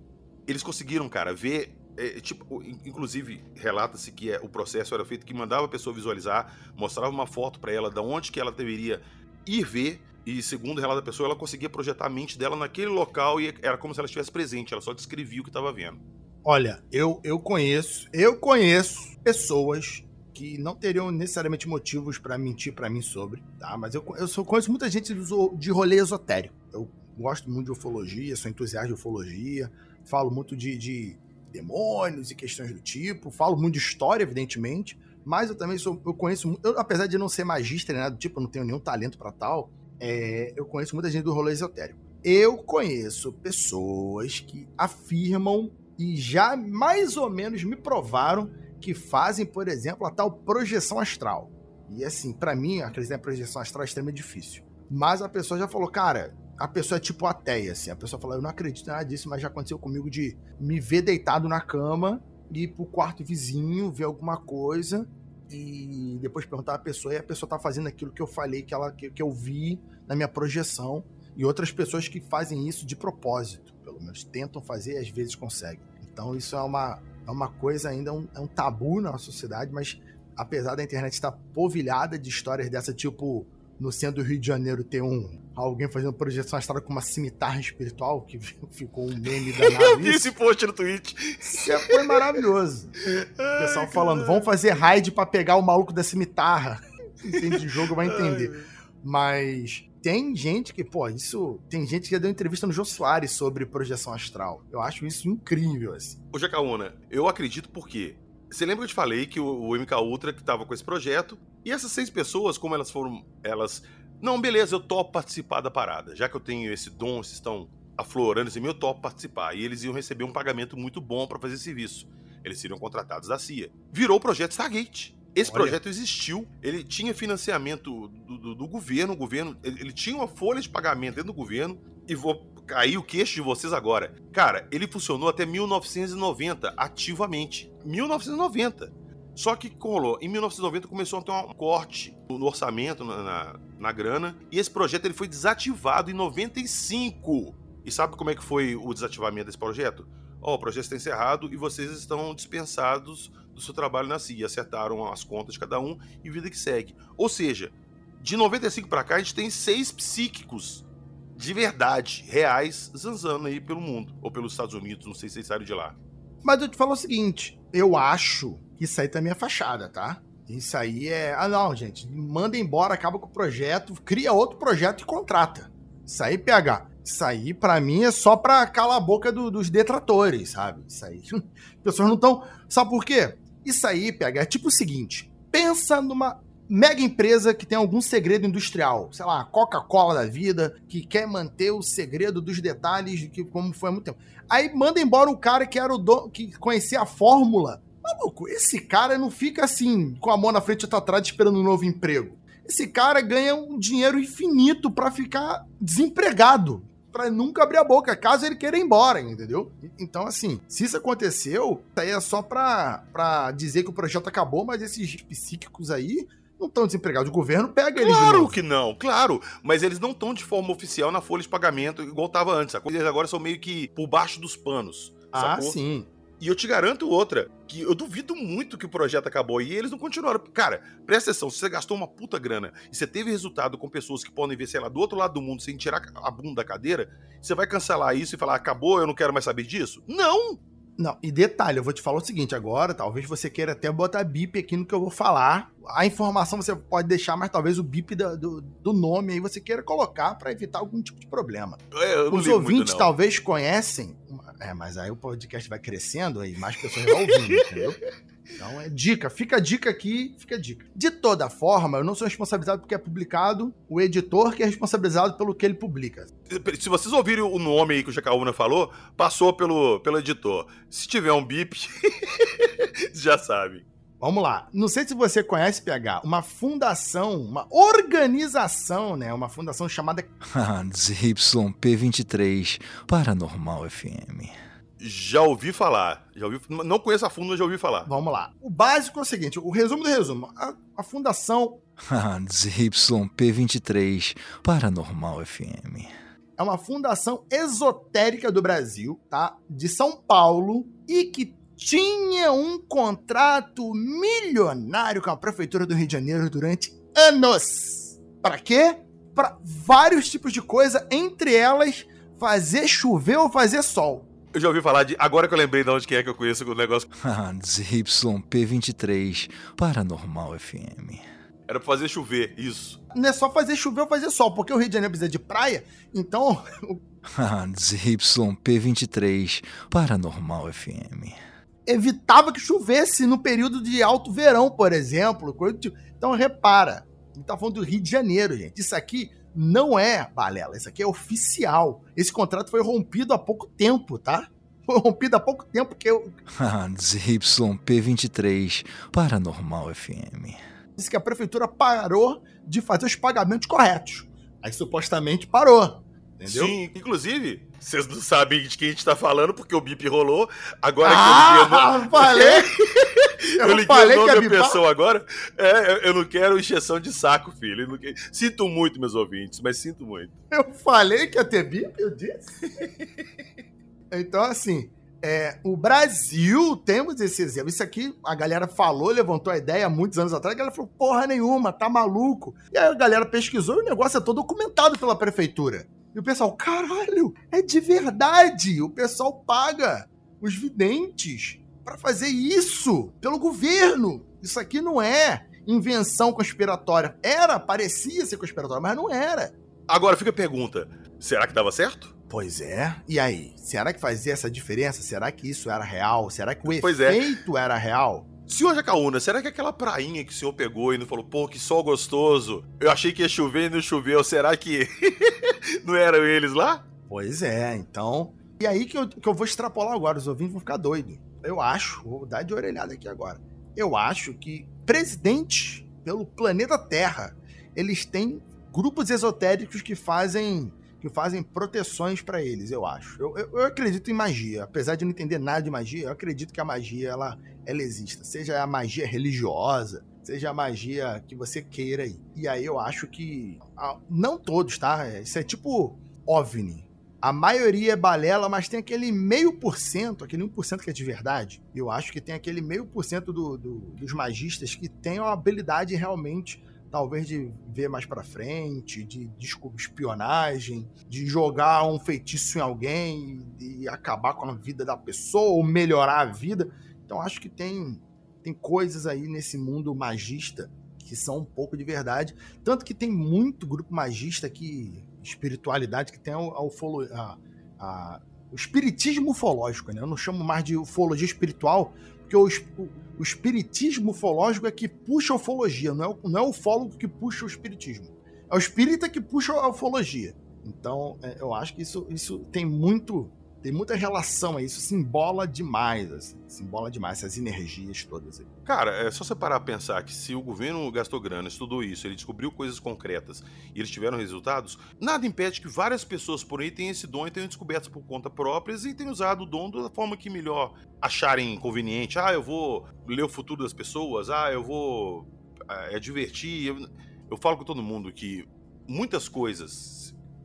Eles conseguiram, cara, ver. É, tipo, inclusive, relata-se que é, o processo era feito que mandava a pessoa visualizar, mostrava uma foto para ela de onde que ela deveria ir ver e segundo o relato da pessoa, ela conseguia projetar a mente dela naquele local e era como se ela estivesse presente, ela só descrevia o que estava vendo. Olha, eu, eu conheço, eu conheço pessoas que não teriam necessariamente motivos para mentir para mim sobre, tá? Mas eu, eu só conheço muita gente de rolê esotérico. Eu gosto muito de ufologia, sou entusiasta de ufologia, falo muito de, de demônios e questões do tipo, falo muito de história, evidentemente, mas eu também sou, eu conheço, eu, apesar de não ser magista, né, do tipo, eu não tenho nenhum talento para tal, é, eu conheço muita gente do rolê esotérico. Eu conheço pessoas que afirmam e já mais ou menos me provaram que fazem, por exemplo, a tal projeção astral. E assim, para mim, acreditar em projeção astral é extremamente difícil. Mas a pessoa já falou, cara, a pessoa é tipo ateia, assim. A pessoa fala, eu não acredito em nada disso, mas já aconteceu comigo de me ver deitado na cama, ir pro quarto vizinho, ver alguma coisa e depois perguntar à pessoa e a pessoa tá fazendo aquilo que eu falei que ela que, que eu vi na minha projeção e outras pessoas que fazem isso de propósito, pelo menos tentam fazer e às vezes conseguem. Então isso é uma é uma coisa ainda é um, é um tabu na nossa sociedade, mas apesar da internet estar povilhada de histórias dessa tipo no centro do Rio de Janeiro ter um alguém fazendo projeção astral com uma cimitarra espiritual, que <laughs> ficou um meme danado. <laughs> Eu vi esse post no Twitch. Isso é, foi maravilhoso. O pessoal falando, vamos fazer raid para pegar o maluco da cimitarra. Entende de jogo vai entender. Mas tem gente que, pô, isso. Tem gente que já deu entrevista no Jô Soares sobre projeção astral. Eu acho isso incrível, assim. Ô, Jacaúna, eu acredito porque. Você lembra que eu te falei que o, o MK Ultra que tava com esse projeto, e essas seis pessoas, como elas foram. Elas não, beleza, eu topo participar da parada. Já que eu tenho esse dom, vocês estão aflorando esse meu, topo participar. E eles iam receber um pagamento muito bom para fazer esse serviço. Eles seriam contratados da CIA. Virou o projeto Stargate. Esse Olha. projeto existiu, ele tinha financiamento do, do, do governo, o governo, ele, ele, tinha uma folha de pagamento dentro do governo, e vou cair o queixo de vocês agora. Cara, ele funcionou até 1990, ativamente. 1990. Só que rolou, em 1990 começou a ter um corte no orçamento, na, na, na grana, e esse projeto ele foi desativado em 95. E sabe como é que foi o desativamento desse projeto? Ó, oh, o projeto está encerrado e vocês estão dispensados do seu trabalho na CIA. Acertaram as contas de cada um e vida que segue. Ou seja, de 95 para cá a gente tem seis psíquicos de verdade, reais, zanzando aí pelo mundo. Ou pelos Estados Unidos, não sei se vocês saíram de lá. Mas eu te falo o seguinte, eu acho que isso aí também é fachada, tá? Isso aí é. Ah, não, gente. Manda embora, acaba com o projeto, cria outro projeto e contrata. Isso aí, PH. Isso aí, pra mim, é só pra calar a boca do, dos detratores, sabe? Isso aí. <laughs> As pessoas não estão. Sabe por quê? Isso aí, PH, é tipo o seguinte: pensa numa mega empresa que tem algum segredo industrial, sei lá, Coca-Cola da vida, que quer manter o segredo dos detalhes de que como foi há muito tempo. Aí manda embora o cara que era o dono, que conhecia a fórmula. Maluco, esse cara não fica assim, com a mão na frente e outra atrás esperando um novo emprego. Esse cara ganha um dinheiro infinito para ficar desempregado para nunca abrir a boca, caso ele queira ir embora, entendeu? Então, assim, se isso aconteceu, aí é só pra, pra dizer que o projeto acabou, mas esses psíquicos aí não estão desempregados. O governo pega eles Claro que não, claro. Mas eles não estão de forma oficial na folha de pagamento igual estava antes. Eles agora são meio que por baixo dos panos. Ah, sacou? sim. E eu te garanto outra, que eu duvido muito que o projeto acabou e eles não continuaram. Cara, presta atenção, se você gastou uma puta grana e você teve resultado com pessoas que podem ver, sei lá, do outro lado do mundo sem tirar a bunda da cadeira, você vai cancelar isso e falar, acabou, eu não quero mais saber disso? Não! Não, e detalhe, eu vou te falar o seguinte agora, talvez você queira até botar bip aqui no que eu vou falar. A informação você pode deixar, mas talvez o bip do, do, nome aí você queira colocar para evitar algum tipo de problema. É, Os ouvintes muito, talvez conhecem, é, mas aí o podcast vai crescendo aí, mais pessoas vão ouvindo, <laughs> entendeu? Então é dica, fica a dica aqui, fica a dica. De toda forma, eu não sou responsabilizado porque é publicado, o editor que é responsabilizado pelo que ele publica. Se vocês ouvirem o nome aí que o Jacaúna falou, passou pelo, pelo editor. Se tiver um bip, <laughs> já sabe. Vamos lá. Não sei se você conhece, PH, uma fundação, uma organização, né? Uma fundação chamada <laughs> ZYP23 Paranormal FM. Já ouvi falar. Já ouvi, não conheço a fundo, mas já ouvi falar. Vamos lá. O básico é o seguinte: o resumo do resumo. A, a fundação. <laughs> ZYP23 Paranormal FM. É uma fundação esotérica do Brasil, tá? De São Paulo e que tinha um contrato milionário com a prefeitura do Rio de Janeiro durante anos. Para quê? Para vários tipos de coisa, entre elas fazer chover ou fazer sol. Eu já ouvi falar de. Agora que eu lembrei de onde que é que eu conheço o negócio. <laughs> ZYP23 Paranormal FM. Era pra fazer chover, isso. Não é só fazer chover ou fazer sol, porque o Rio de Janeiro precisa de praia, então. <laughs> <laughs> ZYP23 Paranormal FM. Evitava que chovesse no período de alto verão, por exemplo. Então repara, a gente tá falando do Rio de Janeiro, gente. Isso aqui não é balela, isso aqui é oficial. Esse contrato foi rompido há pouco tempo, tá? <laughs> Foi rompido há pouco tempo que eu. <laughs> ZYP23 Paranormal FM. Disse que a prefeitura parou de fazer os pagamentos corretos. Aí supostamente parou. Entendeu? Sim, inclusive, vocês não sabem de quem a gente tá falando, porque o bip rolou. Agora ah, que eu liguei. falei! <laughs> eu, eu liguei falei o nome da pessoa agora. É, eu não quero encheção de saco, filho. Sinto muito, meus ouvintes, mas sinto muito. Eu falei que ia ter bip, eu disse. <laughs> então, assim, é, o Brasil, temos esse exemplo. Isso aqui a galera falou, levantou a ideia há muitos anos atrás. A galera falou: porra nenhuma, tá maluco. E aí a galera pesquisou e o negócio é todo documentado pela prefeitura. E o pessoal, caralho, é de verdade. O pessoal paga os videntes para fazer isso pelo governo. Isso aqui não é invenção conspiratória. Era, parecia ser conspiratória, mas não era. Agora fica a pergunta: será que dava certo? Pois é. E aí? Será que fazia essa diferença? Será que isso era real? Será que o pois é. efeito é. era real? Senhor Jacaúna, será que aquela prainha que o senhor pegou e não falou, pô, que sol gostoso, eu achei que ia chover e não choveu, será que <laughs> não eram eles lá? Pois é, então. E aí que eu, que eu vou extrapolar agora, os ouvintes vão ficar doidos. Eu acho, vou dar de orelhada aqui agora. Eu acho que presidentes pelo planeta Terra. Eles têm grupos esotéricos que fazem que fazem proteções para eles, eu acho. Eu, eu, eu, acredito em magia, apesar de não entender nada de magia, eu acredito que a magia ela, ela exista, seja a magia religiosa, seja a magia que você queira. E aí eu acho que não todos, tá? Isso é tipo OVNI. A maioria é balela, mas tem aquele meio por cento, aquele 1% que é de verdade. Eu acho que tem aquele meio por cento do, do, dos magistas que tem a habilidade realmente talvez de ver mais para frente, de, de espionagem, de jogar um feitiço em alguém e, acabar com a vida da pessoa ou melhorar a vida. Então acho que tem tem coisas aí nesse mundo magista que são um pouco de verdade, tanto que tem muito grupo magista que espiritualidade que tem a, a, a, o espiritismo ufológico, né? Eu não chamo mais de ufologia espiritual, porque o, o espiritismo ufológico é que puxa a ufologia, não é, o, não é o ufólogo que puxa o espiritismo. É o espírita que puxa a ufologia. Então, é, eu acho que isso, isso tem muito tem muita relação a isso, simbola demais, assim, simbola demais essas energias todas aí. Cara, é só você parar a pensar que se o governo gastou grana, estudou isso, ele descobriu coisas concretas e eles tiveram resultados, nada impede que várias pessoas por aí tenham esse dom e tenham descoberto por conta próprias e tenham usado o dom da forma que melhor acharem conveniente. Ah, eu vou ler o futuro das pessoas, ah, eu vou é, divertir. Eu, eu falo com todo mundo que muitas coisas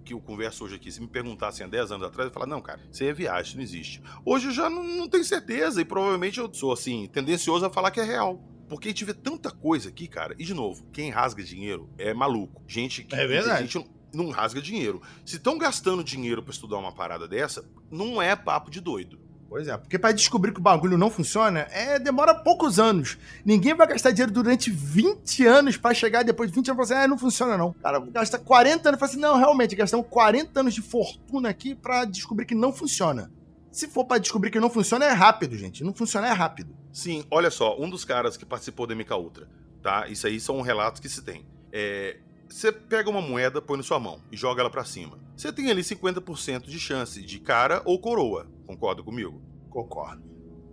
que eu converso hoje aqui, se me perguntassem há 10 anos atrás, eu falar, não, cara, isso aí é viagem, isso não existe. Hoje eu já não, não tenho certeza e provavelmente eu sou, assim, tendencioso a falar que é real. Porque a gente vê tanta coisa aqui, cara. E, de novo, quem rasga dinheiro é maluco. Gente que. É verdade. Gente não rasga dinheiro. Se estão gastando dinheiro para estudar uma parada dessa, não é papo de doido. Pois é, porque para descobrir que o bagulho não funciona, é demora poucos anos. Ninguém vai gastar dinheiro durante 20 anos para chegar depois de 20 anos e falar assim, ah, não funciona não. Cara, gasta 40 anos e fala assim, não, realmente, gastamos 40 anos de fortuna aqui para descobrir que não funciona. Se for para descobrir que não funciona, é rápido, gente. Não funciona, é rápido. Sim, olha só, um dos caras que participou da MK Ultra, tá? Isso aí são relatos que se tem. É, você pega uma moeda, põe na sua mão e joga ela para cima. Você tem ali 50% de chance de cara ou coroa. Concorda comigo? Concordo.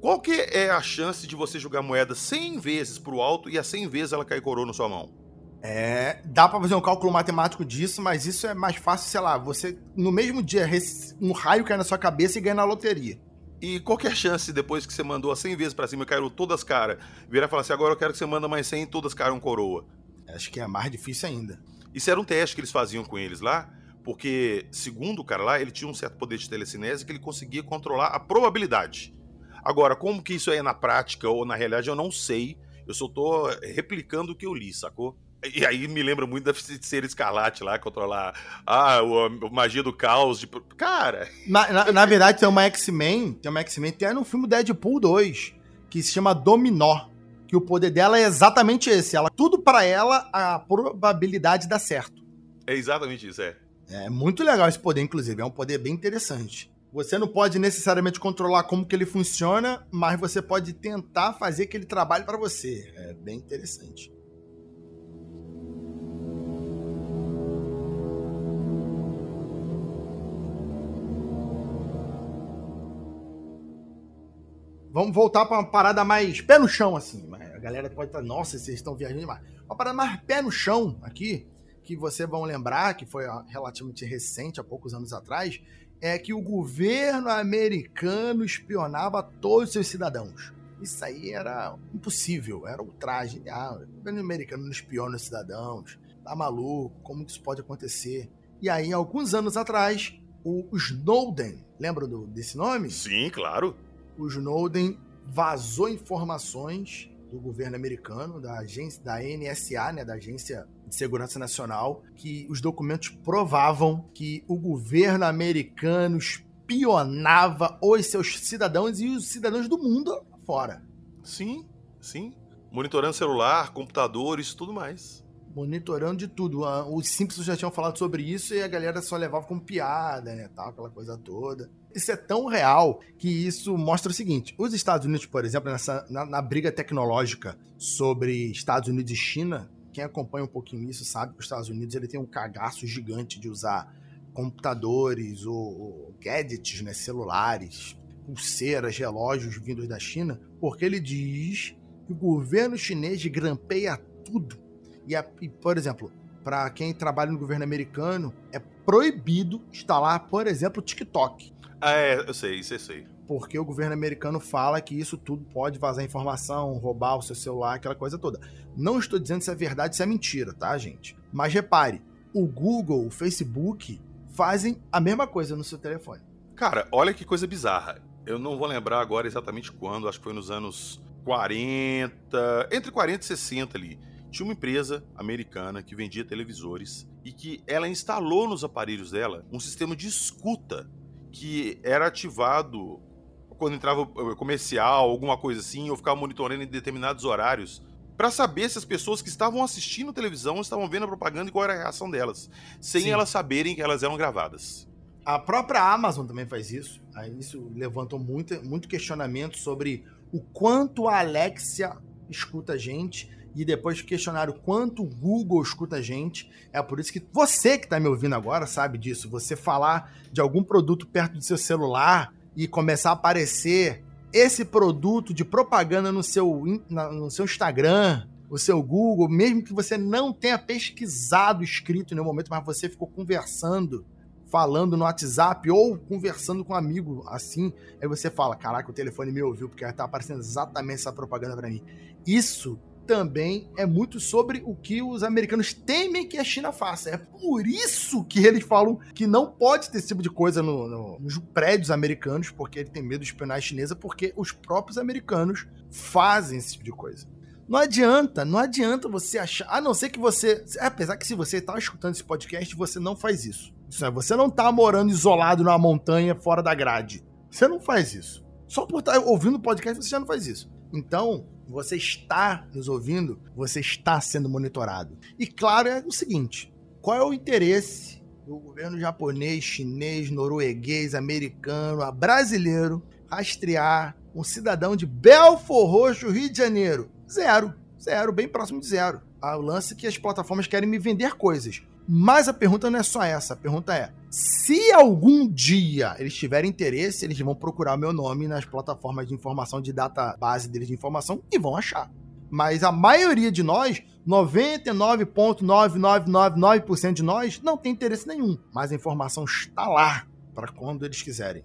Qual que é a chance de você jogar moeda 100 vezes pro alto e a 100 vezes ela cair coroa na sua mão? É, dá para fazer um cálculo matemático disso, mas isso é mais fácil, sei lá, você no mesmo dia um raio cai na sua cabeça e ganha na loteria. E qual que é a chance depois que você mandou a 100 vezes para cima e caíram todas caras, virar e falar assim, agora eu quero que você manda mais 100 e todas caíram coroa? Acho que é mais difícil ainda. Isso era um teste que eles faziam com eles lá, porque, segundo o cara lá, ele tinha um certo poder de telecinese que ele conseguia controlar a probabilidade. Agora, como que isso é na prática ou na realidade, eu não sei. Eu só tô replicando o que eu li, sacou? E aí me lembra muito da <laughs> ser escarlate lá, controlar ah, a magia do caos. De... Cara! Na, na, na verdade, tem uma X-Men, tem uma X-Men, tem no filme Deadpool 2, que se chama Dominó que o poder dela é exatamente esse. Ela tudo para ela a probabilidade dá certo. É exatamente isso, é. É muito legal esse poder, inclusive, é um poder bem interessante. Você não pode necessariamente controlar como que ele funciona, mas você pode tentar fazer que ele trabalhe para você. É bem interessante. Vamos voltar para uma parada mais pé no chão, assim. A galera pode estar, nossa, vocês estão viajando demais. Uma parada mais pé no chão aqui, que vocês vão lembrar, que foi relativamente recente, há poucos anos atrás, é que o governo americano espionava todos os seus cidadãos. Isso aí era impossível, era ultraje. Ah, o governo americano não espiona os cidadãos. Tá maluco? Como que isso pode acontecer? E aí, alguns anos atrás, o Snowden, lembra do, desse nome? Sim, claro o Snowden vazou informações do governo americano, da agência da NSA, né, da Agência de Segurança Nacional, que os documentos provavam que o governo americano espionava os seus cidadãos e os cidadãos do mundo fora. Sim, sim. Monitorando celular, computadores, tudo mais monitorando de tudo. Ah, os Simpsons já tinham falado sobre isso e a galera só levava como piada, né, tal, aquela coisa toda. Isso é tão real que isso mostra o seguinte: os Estados Unidos, por exemplo, nessa, na, na briga tecnológica sobre Estados Unidos e China, quem acompanha um pouquinho isso sabe que os Estados Unidos ele tem um cagaço gigante de usar computadores ou, ou gadgets, né, celulares, pulseiras, relógios vindos da China, porque ele diz que o governo chinês grampeia tudo. E, a, e por exemplo, para quem trabalha no governo americano, é proibido instalar, por exemplo, o TikTok. Ah, é, eu sei, isso eu sei. Porque o governo americano fala que isso tudo pode vazar informação, roubar o seu celular, aquela coisa toda. Não estou dizendo se é verdade, se é mentira, tá, gente? Mas repare, o Google, o Facebook fazem a mesma coisa no seu telefone. Cara, olha que coisa bizarra. Eu não vou lembrar agora exatamente quando, acho que foi nos anos 40, entre 40 e 60 ali. Tinha uma empresa americana que vendia televisores e que ela instalou nos aparelhos dela um sistema de escuta que era ativado quando entrava comercial, alguma coisa assim, ou ficava monitorando em determinados horários para saber se as pessoas que estavam assistindo televisão estavam vendo a propaganda e qual era a reação delas, sem Sim. elas saberem que elas eram gravadas. A própria Amazon também faz isso. Aí isso levantou muito, muito questionamento sobre o quanto a Alexia escuta a gente e depois questionaram quanto o Google escuta a gente. É por isso que você que está me ouvindo agora sabe disso. Você falar de algum produto perto do seu celular e começar a aparecer esse produto de propaganda no seu, no seu Instagram, o seu Google, mesmo que você não tenha pesquisado escrito no momento, mas você ficou conversando, falando no WhatsApp ou conversando com um amigo assim, aí você fala: Caraca, o telefone me ouviu, porque está aparecendo exatamente essa propaganda para mim. Isso também é muito sobre o que os americanos temem que a China faça. É por isso que eles falam que não pode ter esse tipo de coisa no, no, nos prédios americanos, porque ele tem medo de espionagem chinesa, porque os próprios americanos fazem esse tipo de coisa. Não adianta, não adianta você achar. A não ser que você. Apesar que se você está escutando esse podcast, você não faz isso. Isso é, você não está morando isolado numa montanha fora da grade. Você não faz isso. Só por estar tá ouvindo o podcast, você já não faz isso. Então, você está nos ouvindo, você está sendo monitorado. E claro, é o seguinte: qual é o interesse do governo japonês, chinês, norueguês, americano, brasileiro rastrear um cidadão de Belfor Roxo, Rio de Janeiro? Zero. Zero, bem próximo de zero. O lance é que as plataformas querem me vender coisas. Mas a pergunta não é só essa. A pergunta é: se algum dia eles tiverem interesse, eles vão procurar meu nome nas plataformas de informação de database deles de informação e vão achar. Mas a maioria de nós, 99,9999% de nós, não tem interesse nenhum. Mas a informação está lá para quando eles quiserem.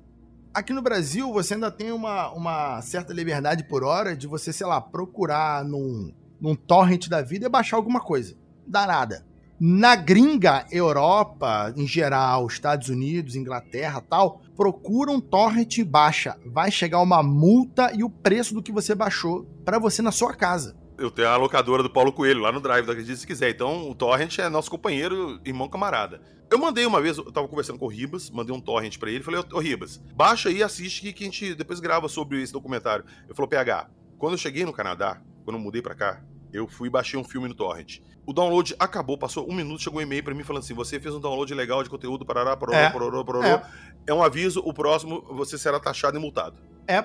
Aqui no Brasil, você ainda tem uma, uma certa liberdade por hora de você, sei lá, procurar num, num torrent da vida e baixar alguma coisa. Dá nada. Na gringa, Europa, em geral, Estados Unidos, Inglaterra tal, procura um torrent baixa. Vai chegar uma multa e o preço do que você baixou para você na sua casa. Eu tenho a locadora do Paulo Coelho lá no Drive, da Acredite se quiser. Então, o torrent é nosso companheiro, irmão camarada. Eu mandei uma vez, eu tava conversando com o Ribas, mandei um torrent para ele, falei, ô Ribas, baixa aí e assiste que a gente depois grava sobre esse documentário. Ele falou, PH, quando eu cheguei no Canadá, quando eu mudei para cá, eu fui e baixei um filme no torrent. O download acabou, passou um minuto, chegou um e-mail para mim falando assim: você fez um download legal de conteúdo, parará, pororô, é. pororô, pororô. É. é um aviso, o próximo você será taxado e multado. É,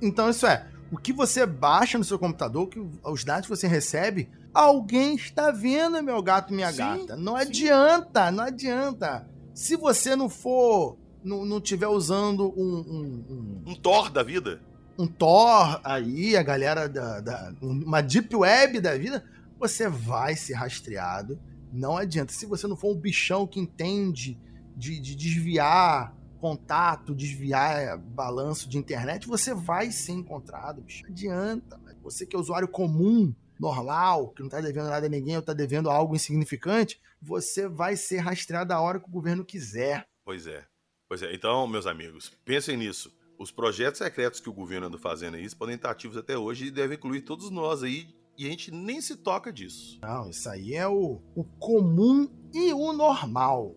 então isso é. O que você baixa no seu computador, que os dados que você recebe, alguém está vendo, meu gato, minha sim, gata. Não sim. adianta, não adianta. Se você não for, não, não tiver usando um, um, um... um Tor da vida, um Thor aí, a galera da, da, uma deep web da vida, você vai ser rastreado. Não adianta. Se você não for um bichão que entende de, de desviar contato, desviar balanço de internet, você vai ser encontrado. Bicho. Não adianta. Você que é usuário comum, normal, que não está devendo nada a ninguém ou está devendo algo insignificante, você vai ser rastreado a hora que o governo quiser. Pois é. Pois é. Então, meus amigos, pensem nisso os projetos secretos que o governo anda fazendo aí podem estar ativos até hoje e devem incluir todos nós aí. E a gente nem se toca disso. Não, isso aí é o, o comum e o normal.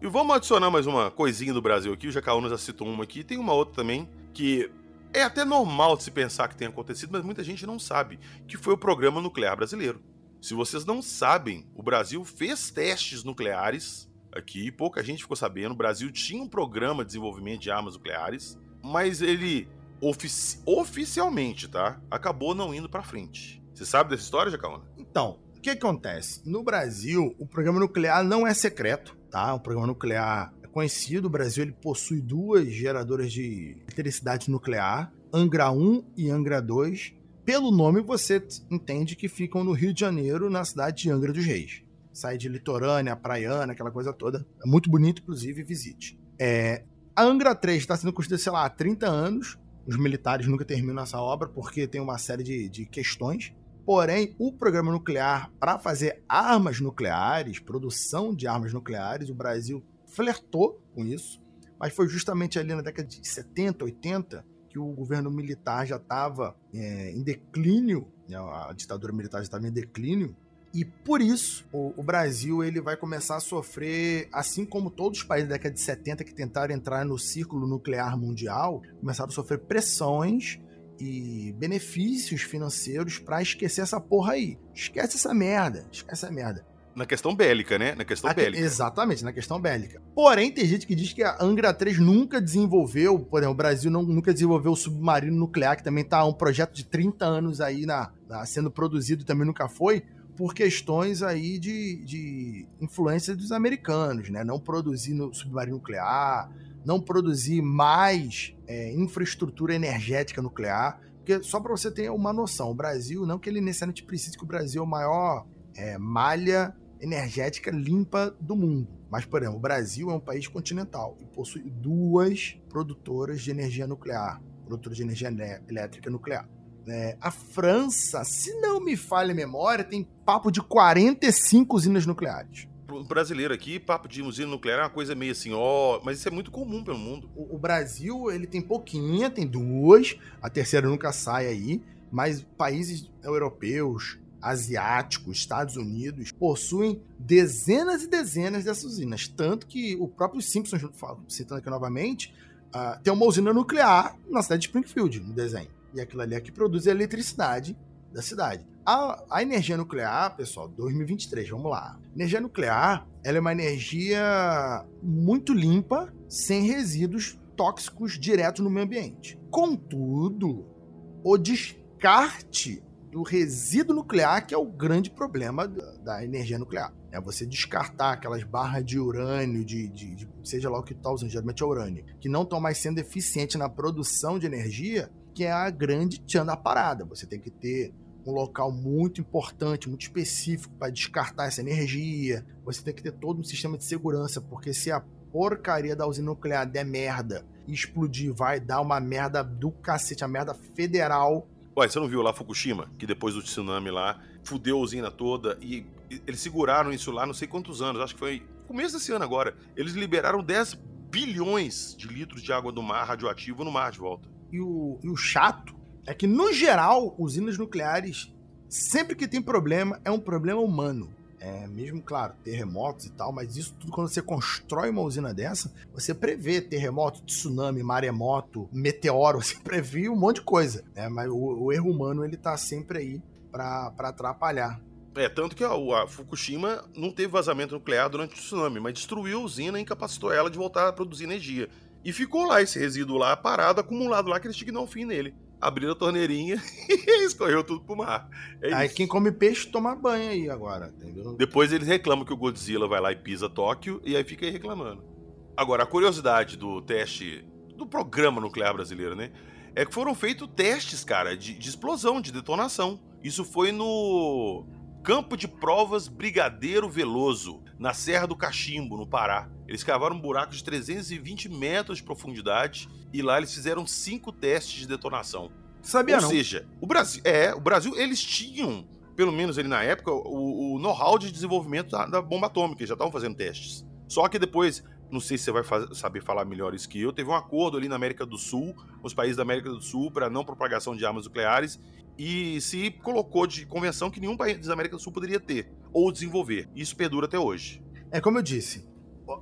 E vamos adicionar mais uma coisinha do Brasil aqui. O Jacaúna já citou uma aqui. Tem uma outra também que é até normal de se pensar que tenha acontecido, mas muita gente não sabe, que foi o programa nuclear brasileiro. Se vocês não sabem, o Brasil fez testes nucleares aqui, pouca gente ficou sabendo. O Brasil tinha um programa de desenvolvimento de armas nucleares, mas ele ofici oficialmente, tá? Acabou não indo para frente. Você sabe dessa história, Jacaona? Então, o que acontece? No Brasil, o programa nuclear não é secreto tá? O programa nuclear conhecido. O Brasil ele possui duas geradoras de eletricidade nuclear, Angra 1 e Angra 2. Pelo nome você entende que ficam no Rio de Janeiro, na cidade de Angra dos Reis. Sai de litorânea, praiana, aquela coisa toda. É muito bonito, inclusive, visite. É, a Angra 3 está sendo construída, sei lá, há 30 anos. Os militares nunca terminam essa obra porque tem uma série de, de questões. Porém, o programa nuclear para fazer armas nucleares, produção de armas nucleares, o Brasil flertou com isso, mas foi justamente ali na década de 70, 80 que o governo militar já estava é, em declínio, né, a ditadura militar já estava em declínio, e por isso o, o, Brasil ele vai começar a sofrer, assim como todos os países da década de 70 que tentaram entrar no círculo nuclear mundial, começaram a sofrer pressões e benefícios financeiros para esquecer essa porra aí. Esquece essa merda, esquece essa merda. Na questão bélica, né? Na questão bélica. Exatamente, na questão bélica. Porém, tem gente que diz que a Angra 3 nunca desenvolveu, por exemplo, o Brasil não, nunca desenvolveu o submarino nuclear, que também tá um projeto de 30 anos aí na, na sendo produzido e também nunca foi, por questões aí de, de influência dos americanos, né? Não produzir no submarino nuclear, não produzir mais é, infraestrutura energética nuclear. Porque só para você ter uma noção, o Brasil, não que ele necessariamente precise que o Brasil é o maior é, malha energética limpa do mundo. Mas, por exemplo, o Brasil é um país continental e possui duas produtoras de energia nuclear, produtoras de energia elétrica nuclear. É, a França, se não me falha a memória, tem papo de 45 usinas nucleares brasileiro aqui, papo de usina nuclear é uma coisa meio assim, ó, mas isso é muito comum pelo mundo. O, o, Brasil, ele tem pouquinha, tem duas, a terceira nunca sai aí, mas países europeus, asiáticos, Estados Unidos, possuem dezenas e dezenas dessas usinas, tanto que o próprio Simpsons, citando aqui novamente, uh, tem uma usina nuclear na cidade de Springfield, no desenho. E aquilo ali é que produz a eletricidade da cidade. A, a, energia nuclear, pessoal, 2023, vamos lá. Energia nuclear, ela é uma energia muito limpa, sem resíduos tóxicos direto no meio ambiente. Contudo, o descarte do resíduo nuclear que é o grande problema da, energia nuclear. É você descartar aquelas barras de urânio, de, de, de seja lá o que está usando, geralmente é urânio, que não estão mais sendo eficientes na produção de energia, que é a grande tchan da parada. Você tem que ter um local muito importante, muito específico para descartar essa energia. Você tem que ter todo um sistema de segurança, porque se a porcaria da usina nuclear der merda explodir, vai dar uma merda do cacete, a merda federal. Ué, você não viu lá Fukushima, que depois do tsunami lá, fudeu a usina toda e eles seguraram isso lá não sei quantos anos, acho que foi começo desse ano agora. Eles liberaram 10 bilhões de litros de água do mar radioativo no mar de volta. E o, e o chato é que, no geral, usinas nucleares, sempre que tem problema, é um problema humano. É, mesmo, claro, terremotos e tal, mas isso tudo quando você constrói uma usina dessa, você prevê terremoto, tsunami, maremoto, meteoro, <laughs> você prevê um monte de coisa. Né? Mas o, o erro humano, ele tá sempre aí para atrapalhar. É, tanto que a, a, Fukushima não teve vazamento nuclear durante o tsunami, mas destruiu a usina e incapacitou ela de voltar a produzir energia. E ficou lá esse resíduo lá parado, acumulado lá, que eles tinham que dar um fim nele abriram a torneirinha <laughs> e escorreu tudo pro mar. É aí isso. quem come peixe toma banho aí agora, entendeu? Depois eles reclamam que o Godzilla vai lá e pisa Tóquio e aí fica aí reclamando. Agora, a curiosidade do teste do programa nuclear brasileiro, né? É que foram feitos testes, cara, de, de explosão, de detonação. Isso foi no Campo de Provas Brigadeiro Veloso, na Serra do Cachimbo, no Pará. Eles cavaram um buraco de 320 metros de profundidade e lá eles fizeram cinco testes de detonação. Sabia Ou não? seja, o Brasil, é, o Brasil eles tinham, pelo menos ali na época, o, o know-how de desenvolvimento da, da, bomba atômica, eles já estavam fazendo testes. Só que depois, não sei se você vai fazer, saber falar melhor isso que eu, teve um acordo ali na América do Sul, os países da América do Sul, para não propagação de armas nucleares, e se colocou de convenção que nenhum país da América do Sul poderia ter ou desenvolver. Isso perdura até hoje. É como eu disse,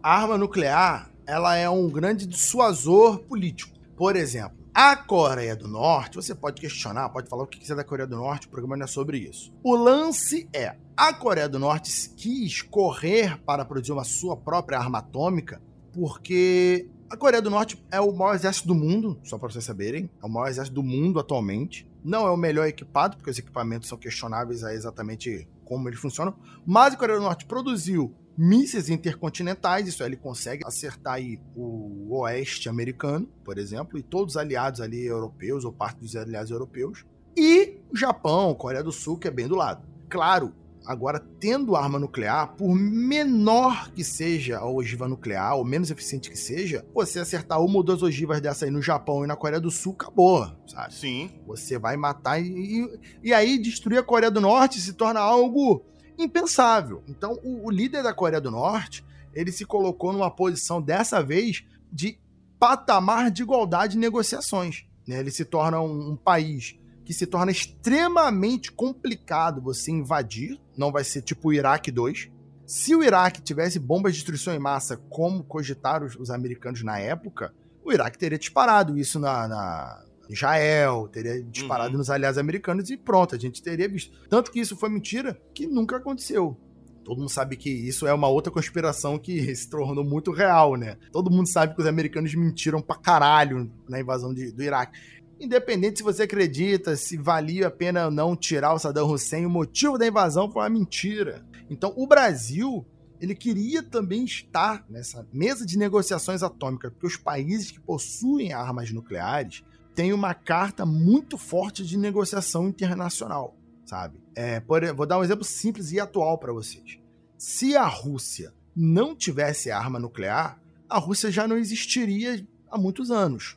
a arma nuclear ela é um grande dissuasor político. Por exemplo, a Coreia do Norte, você pode questionar, pode falar o que quiser da Coreia do Norte, o programa não é sobre isso. O lance é: a Coreia do Norte quis correr para produzir uma sua própria arma atômica, porque a Coreia do Norte é o maior exército do mundo, só para vocês saberem, é o maior exército do mundo atualmente. Não é o melhor equipado, porque os equipamentos são questionáveis a exatamente como eles funcionam, mas a Coreia do Norte produziu mísseis intercontinentais, isso aí ele consegue acertar aí o oeste americano, por exemplo, e todos os aliados ali europeus, ou parte dos aliados europeus, e o Japão, Coreia do Sul, que é bem do lado. Claro, agora tendo arma nuclear, por menor que seja a ogiva nuclear, ou menos eficiente que seja, você acertar uma ou duas ogivas dessa aí no Japão e na Coreia do Sul, acabou, sabe? Sim. Você vai matar e, e aí destruir a Coreia do Norte se torna algo impensável. Então, o, o líder da Coreia do Norte, ele se colocou numa posição dessa vez de patamar de igualdade de negociações. Né? Ele se torna um, um país que se torna extremamente complicado você invadir. Não vai ser tipo o Iraque 2. Se o Iraque tivesse bombas de destruição em massa, como cogitaram os, os americanos na época, o Iraque teria disparado isso na, na Israel, teria disparado uhum. nos aliados americanos e pronto, a gente teria visto. Tanto que isso foi mentira que nunca aconteceu. Todo mundo sabe que isso é uma outra conspiração que <laughs> se tornou muito real, né? Todo mundo sabe que os americanos mentiram pra caralho na invasão de, do Iraque. Independente se você acredita, se valia a pena não tirar o Saddam Hussein, o motivo da invasão foi uma mentira. Então, o Brasil, ele queria também estar nessa mesa de negociações atômicas, porque os países que possuem armas nucleares têm uma carta muito forte de negociação internacional, sabe? É, por, vou dar um exemplo simples e atual para vocês. Se a Rússia não tivesse arma nuclear, a Rússia já não existiria há muitos anos.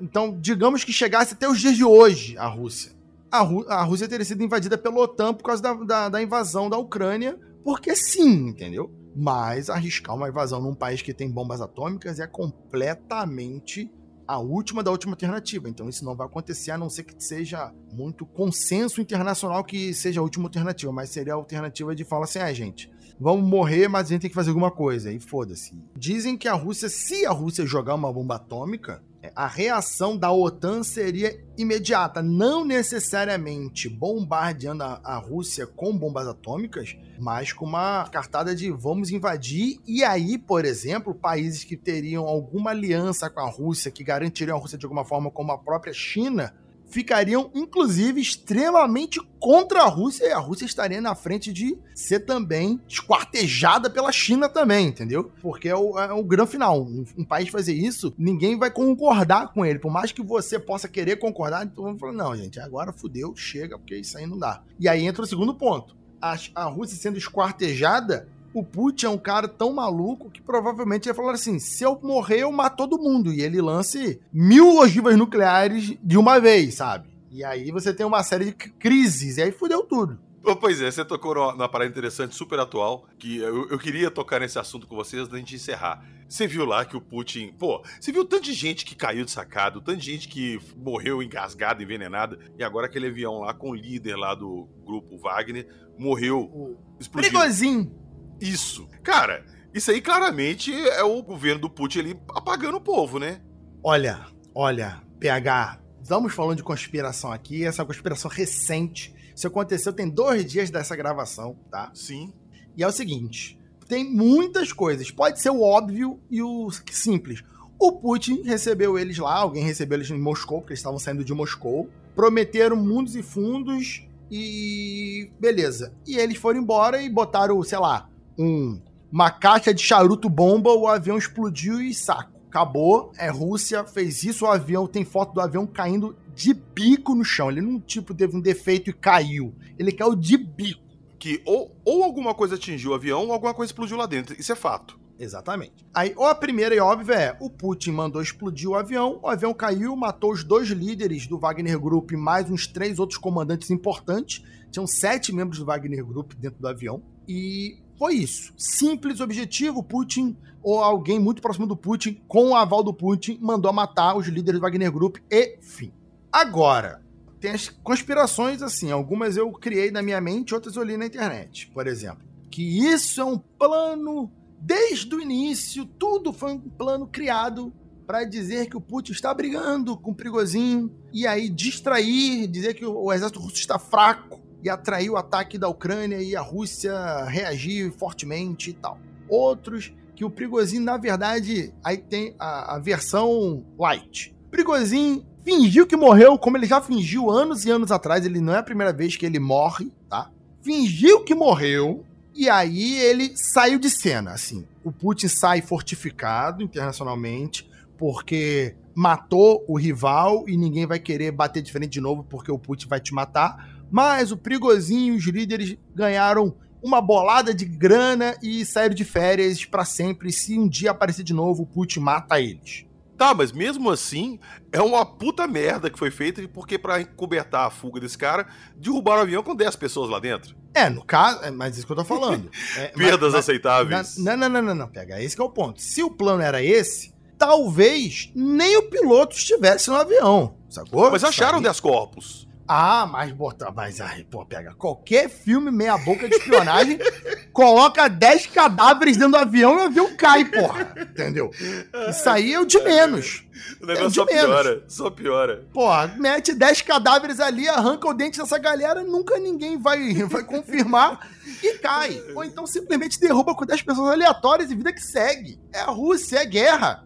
Então, digamos que chegasse até os dias de hoje a Rússia. A, Rú a Rússia teria sido invadida pela OTAN por causa da, da, da invasão da Ucrânia, porque sim, entendeu? Mas arriscar uma invasão num país que tem bombas atômicas é completamente a última da última alternativa. Então isso não vai acontecer a não ser que seja muito consenso internacional que seja a última alternativa, mas seria a alternativa de falar assim: ah, gente, vamos morrer, mas a gente tem que fazer alguma coisa. E foda-se. Dizem que a Rússia, se a Rússia jogar uma bomba atômica, a reação da OTAN seria imediata, não necessariamente bombardeando a, a, Rússia com bombas atômicas, mas com uma cartada de vamos invadir. E aí, por exemplo, países que teriam alguma aliança com a Rússia, que garantiriam a Rússia de alguma forma, como a própria China, ficariam, inclusive, extremamente contra a Rússia, e a Rússia estaria na frente de ser também esquartejada pela China também, entendeu? Porque é o, é o grande final. Um, um, país fazer isso, ninguém vai concordar com ele. Por mais que você possa querer concordar, então vamos falar, não, gente, agora fudeu, chega, porque isso aí não dá. E aí entra o segundo ponto. A, a Rússia sendo esquartejada, o Putin é um cara tão maluco que provavelmente ia falar assim: se eu morrer, eu mato todo mundo. E ele lance mil ogivas nucleares de uma vez, sabe? E aí você tem uma série de crises, e aí fudeu tudo. Pois é, você tocou numa parada interessante, super atual, que eu, eu, queria tocar nesse assunto com vocês antes de encerrar. Você viu lá que o Putin. Pô, você viu tanto de gente que caiu de sacado, tanta gente que morreu engasgada, envenenada, e agora aquele avião lá com o líder lá do grupo Wagner morreu. Explodiu. Perigosinho. Isso. Cara, isso aí claramente é o governo do Putin ali apagando o povo, né? Olha, olha, PH, estamos falando de conspiração aqui, essa conspiração recente. Isso aconteceu tem dois dias dessa gravação, tá? Sim. E é o seguinte: tem muitas coisas. Pode ser o óbvio e o simples. O Putin recebeu eles lá, alguém recebeu eles em Moscou, porque eles estavam saindo de Moscou. Prometeram mundos e fundos e. beleza. E eles foram embora e botaram, sei lá, um, uma caixa de charuto bomba, o avião explodiu e saco. Acabou, é Rússia, fez isso, o avião tem foto do avião caindo de bico no chão. Ele não, tipo, teve um defeito e caiu. Ele caiu de bico. Que ou, ou alguma coisa atingiu o avião ou alguma coisa explodiu lá dentro. Isso é fato. Exatamente. Aí, ou a primeira e óbvia é: o Putin mandou explodir o avião, o avião caiu, matou os dois líderes do Wagner Group e mais uns três outros comandantes importantes. Tinham sete membros do Wagner Group dentro do avião. E foi isso. Simples objetivo, Putin ou alguém muito próximo do Putin, com o aval do Putin, mandou matar os líderes do Wagner Group e fim. Agora, tem as conspirações assim, algumas eu criei na minha mente, outras eu li na internet, por exemplo. Que isso é um plano desde o início, tudo foi um plano criado para dizer que o Putin está brigando com o Prigozhin e aí distrair, dizer que o exército russo está fraco e atrair o ataque da Ucrânia e a Rússia reagir fortemente e tal. Outros que o Prigozhin, na verdade, aí tem a, a versão light. Prigozhin fingiu que morreu, como ele já fingiu anos e anos atrás, ele não é a primeira vez que ele morre, tá? Fingiu que morreu, E aí ele saiu de cena, assim. O Putin sai fortificado internacionalmente, porque matou o rival e ninguém vai querer bater de frente de novo porque o Putin vai te matar. Mas o Prigozinho e os líderes ganharam uma bolada de grana e saíram de férias para sempre. Se um dia aparecer de novo, o Putin mata eles. Tá, mas mesmo assim, é uma puta merda que foi feita, porque para encobertar a fuga desse cara, derrubaram o avião com 10 pessoas lá dentro. É, no caso, é, mas isso que eu tô falando. <laughs> É, Perdas mas, aceitáveis. Não, não, não, não, não, pega, esse que é o ponto. Se o plano era esse, talvez nem o piloto estivesse no avião, sacou? Mas acharam 10 corpos. Ah, mas bota, mas aí, pô, pega qualquer filme meia boca de espionagem, <laughs> coloca 10 cadáveres dentro do avião e o avião cai, porra. Entendeu? Isso aí é o de menos. O negócio é só menos. piora, só piora. Porra, mete 10 cadáveres ali, arranca o dente dessa galera, nunca ninguém vai, <laughs> vai confirmar e cai. Ou então simplesmente derruba com 10 pessoas aleatórias e vida que segue. É a Rússia, é guerra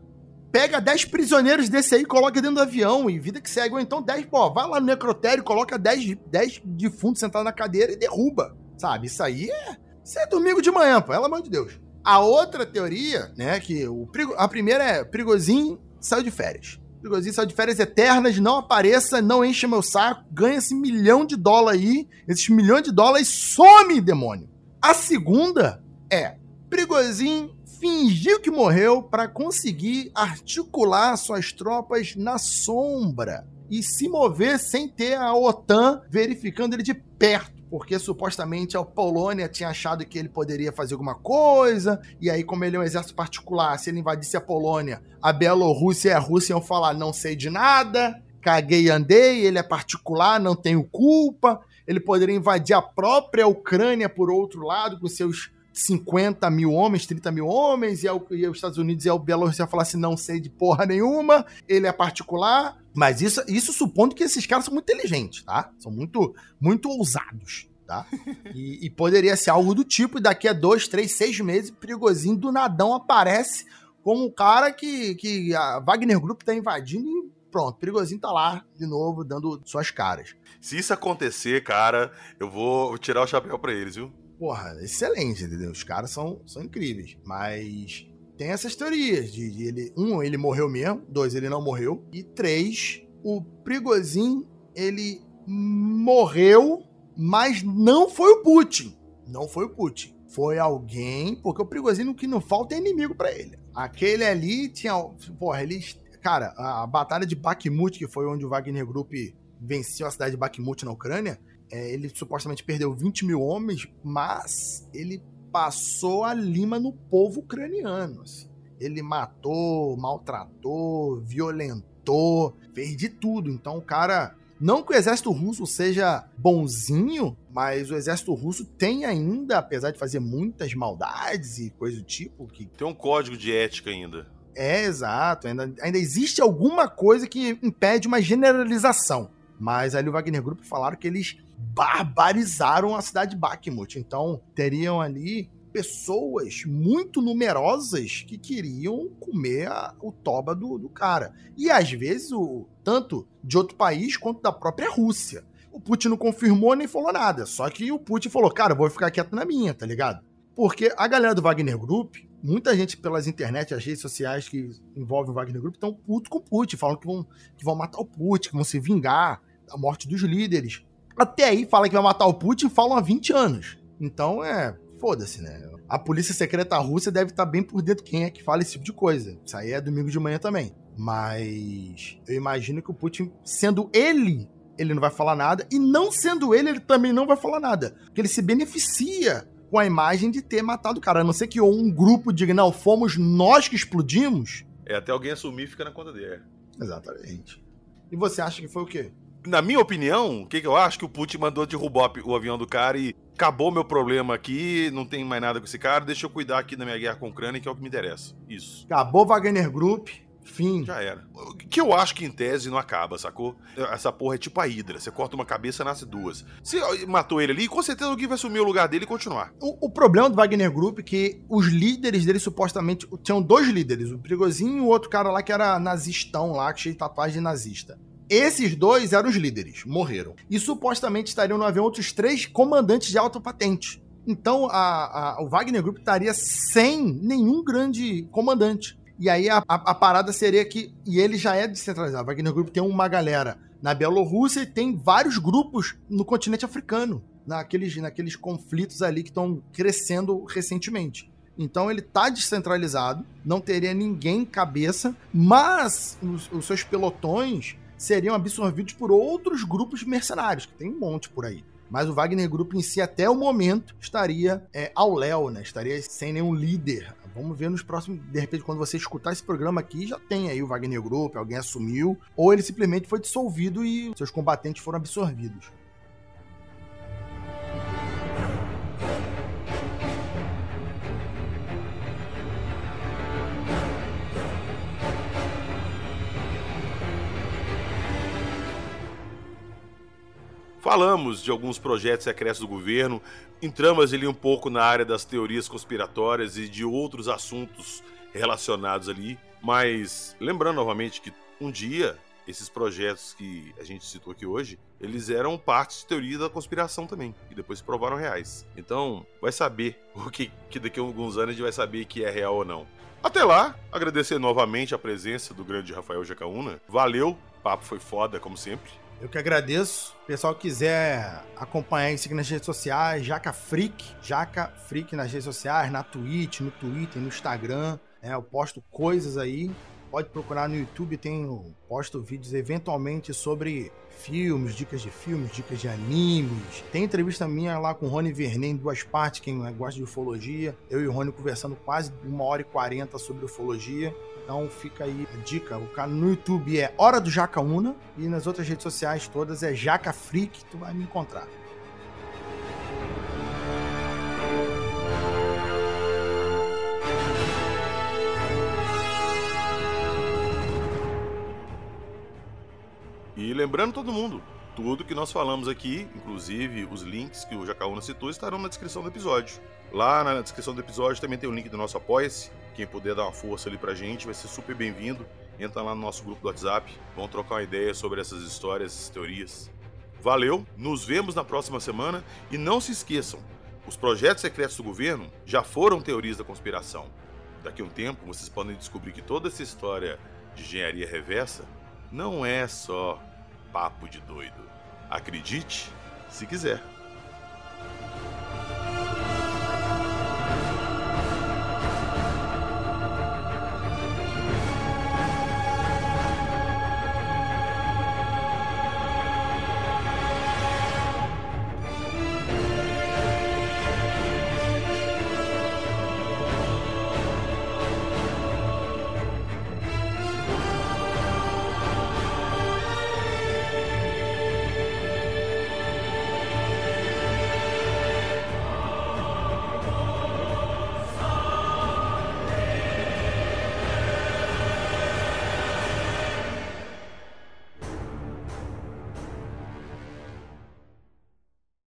pega 10 prisioneiros desse aí, coloca dentro do avião e vida que segue. Ou então 10, pô, vai lá no necrotério, coloca 10, 10 defuntos sentados na cadeira e derruba. Sabe? Isso aí é. Isso é domingo de manhã, pô, pelo amor de Deus. A outra teoria, né, que o a primeira é Prigozinho saiu de férias. Prigozinho saiu de férias eternas, não apareça, não enche meu saco, ganha esse milhão de dólar aí, esses milhões de dólares some, demônio. A segunda é Prigozinho fingiu que morreu para conseguir articular suas tropas na sombra e se mover sem ter a OTAN verificando ele de perto. Porque supostamente a Polônia tinha achado que ele poderia fazer alguma coisa, e aí, como ele é um exército particular, se ele invadisse a Polônia, a Bielorrússia e a Rússia iam falar: não sei de nada, caguei e andei, ele é particular, não tenho culpa. Ele poderia invadir a própria Ucrânia por outro lado, com seus 50 mil homens, 30 mil homens, e, e os Estados Unidos e a Bielorrússia falar assim, não sei de porra nenhuma, ele é particular. Mas isso, isso supondo que esses caras são muito inteligentes, tá? São muito, muito ousados, tá? E, e poderia ser algo do tipo, e daqui a dois, três, seis meses, perigosinho do nadão aparece como um cara que, que a Wagner Group tá invadindo e pronto, perigosinho tá lá de novo, dando suas caras. Se isso acontecer, cara, eu vou tirar o chapéu para eles, viu? Porra, excelente, entendeu? Os caras são, são incríveis. Mas tem essas teorias de, de, ele, um, ele morreu mesmo, dois, ele não morreu, e três, o Prigozhin, ele morreu, mas não foi o Putin. Não foi o Putin. Foi alguém, porque o Prigozhin, o que não falta é inimigo para ele. Aquele ali tinha, porra, eles, cara, a batalha de Bakhmut, que foi onde o Wagner Group venceu a cidade de Bakhmut na Ucrânia, é, ele supostamente perdeu 20 mil homens, mas ele passou a lima no povo ucraniano. Assim. Ele matou, maltratou, violentou, fez de tudo. Então o cara. Não que o exército russo seja bonzinho, mas o exército russo tem ainda, apesar de fazer muitas maldades e coisa do tipo. Que... Tem um código de ética ainda. É, exato. Ainda, ainda existe alguma coisa que impede uma generalização. Mas ali o Wagner Group falaram que eles barbarizaram a cidade de Bakhmut. Então, teriam ali pessoas muito numerosas que queriam comer a, o toba do, do, cara. E às vezes, o, tanto de outro país quanto da própria Rússia. O Putin não confirmou nem falou nada. Só que o Putin falou, cara, vou ficar quieto na minha, tá ligado? Porque a galera do Wagner Group, muita gente pelas internet, as redes sociais que envolvem o Wagner Group, estão puto com o Putin, falam que vão, que vão matar o Putin, que vão se vingar da morte dos líderes. Até aí fala que vai matar o Putin falam há 20 anos. Então é. Foda-se, né? A polícia secreta russa deve estar bem por dentro quem é que fala esse tipo de coisa. Isso aí é domingo de manhã também. Mas eu imagino que o Putin, sendo ele, ele não vai falar nada. E não sendo ele, ele também não vai falar nada. Porque ele se beneficia com a imagem de ter matado o cara. A não ser que um grupo diga, não, fomos nós que explodimos. É, até alguém assumir fica na conta dele. Exatamente. E você acha que foi o quê? Na minha opinião, o que, que eu acho? Que o Putin mandou derrubar o avião do cara e acabou meu problema aqui, não tem mais nada com esse cara, deixa eu cuidar aqui da minha guerra com a Ucrânia, que é o que me interessa. Isso. Acabou Wagner Group, fim. Já era. Que eu acho que em tese não acaba, sacou? Essa porra é tipo a Hidra. Você corta uma cabeça, nasce duas. Se matou ele ali, com certeza alguém vai assumir o lugar dele e continuar. O, o problema do Wagner Group é que os líderes dele supostamente. Tinham dois líderes, o Perigozinho e o outro cara lá que era nazistão lá, que cheio de tatuagem nazista. Esses dois eram os líderes, morreram. E supostamente estariam no avião outros três comandantes de alta patente. Então a, a, o Wagner Group estaria sem nenhum grande comandante. E aí a, a, parada seria que. E ele já é descentralizado. O Wagner Group tem uma galera na Bielorrússia e tem vários grupos no continente africano, naqueles, naqueles conflitos ali que estão crescendo recentemente. Então ele está descentralizado, não teria ninguém cabeça, mas os, os seus pelotões seriam absorvidos por outros grupos mercenários, que tem um monte por aí. Mas o Wagner Group em si, até o momento, estaria é, ao léu, né? Estaria sem nenhum líder. Vamos ver nos próximos. De repente, quando você escutar esse programa aqui, já tem aí o Wagner Group, alguém assumiu, ou ele simplesmente foi dissolvido e seus combatentes foram absorvidos. Falamos de alguns projetos secretos do governo, entramos ali um pouco na área das teorias conspiratórias e de outros assuntos relacionados ali, mas lembrando novamente que um dia esses projetos que a gente citou aqui hoje, eles eram parte de teoria da conspiração também, e depois se provaram reais. Então, vai saber <laughs> o que, que daqui a alguns anos a gente vai saber que é real ou não. Até lá, agradecer novamente a presença do grande Rafael Jacaúna. Valeu, papo foi foda, como sempre. Eu que agradeço. O pessoal quiser acompanhar e seguir nas redes sociais, Jaca Freak, Jaca Freak nas redes sociais, na Twitch, no Twitter, no Instagram. É, eu posto coisas aí. Pode procurar no YouTube, tenho posto vídeos eventualmente sobre filmes, dicas de filmes, dicas de animes. Tem entrevista minha lá com o Rony Vernet em duas partes, quem gosta de ufologia. Eu e o Rony conversando quase uma hora e quarenta sobre ufologia. Então fica aí a dica. O canal no YouTube é Hora do Jacaúna e nas outras redes sociais todas é Jaca Freak, tu vai me encontrar. E lembrando todo mundo, tudo que nós falamos aqui, inclusive os links que o Jacaúna citou, estarão na descrição do episódio. Lá na descrição do episódio também tem o link do nosso Apoia-se, quem puder dar uma força ali pra gente vai ser super bem-vindo. Entra lá no nosso grupo do WhatsApp, vamos trocar uma ideia sobre essas histórias, essas teorias. Valeu, nos vemos na próxima semana e não se esqueçam, os projetos secretos do governo já foram teorias da conspiração. Daqui a um tempo vocês podem descobrir que toda essa história de engenharia reversa não é só papo de doido. Acredite se quiser.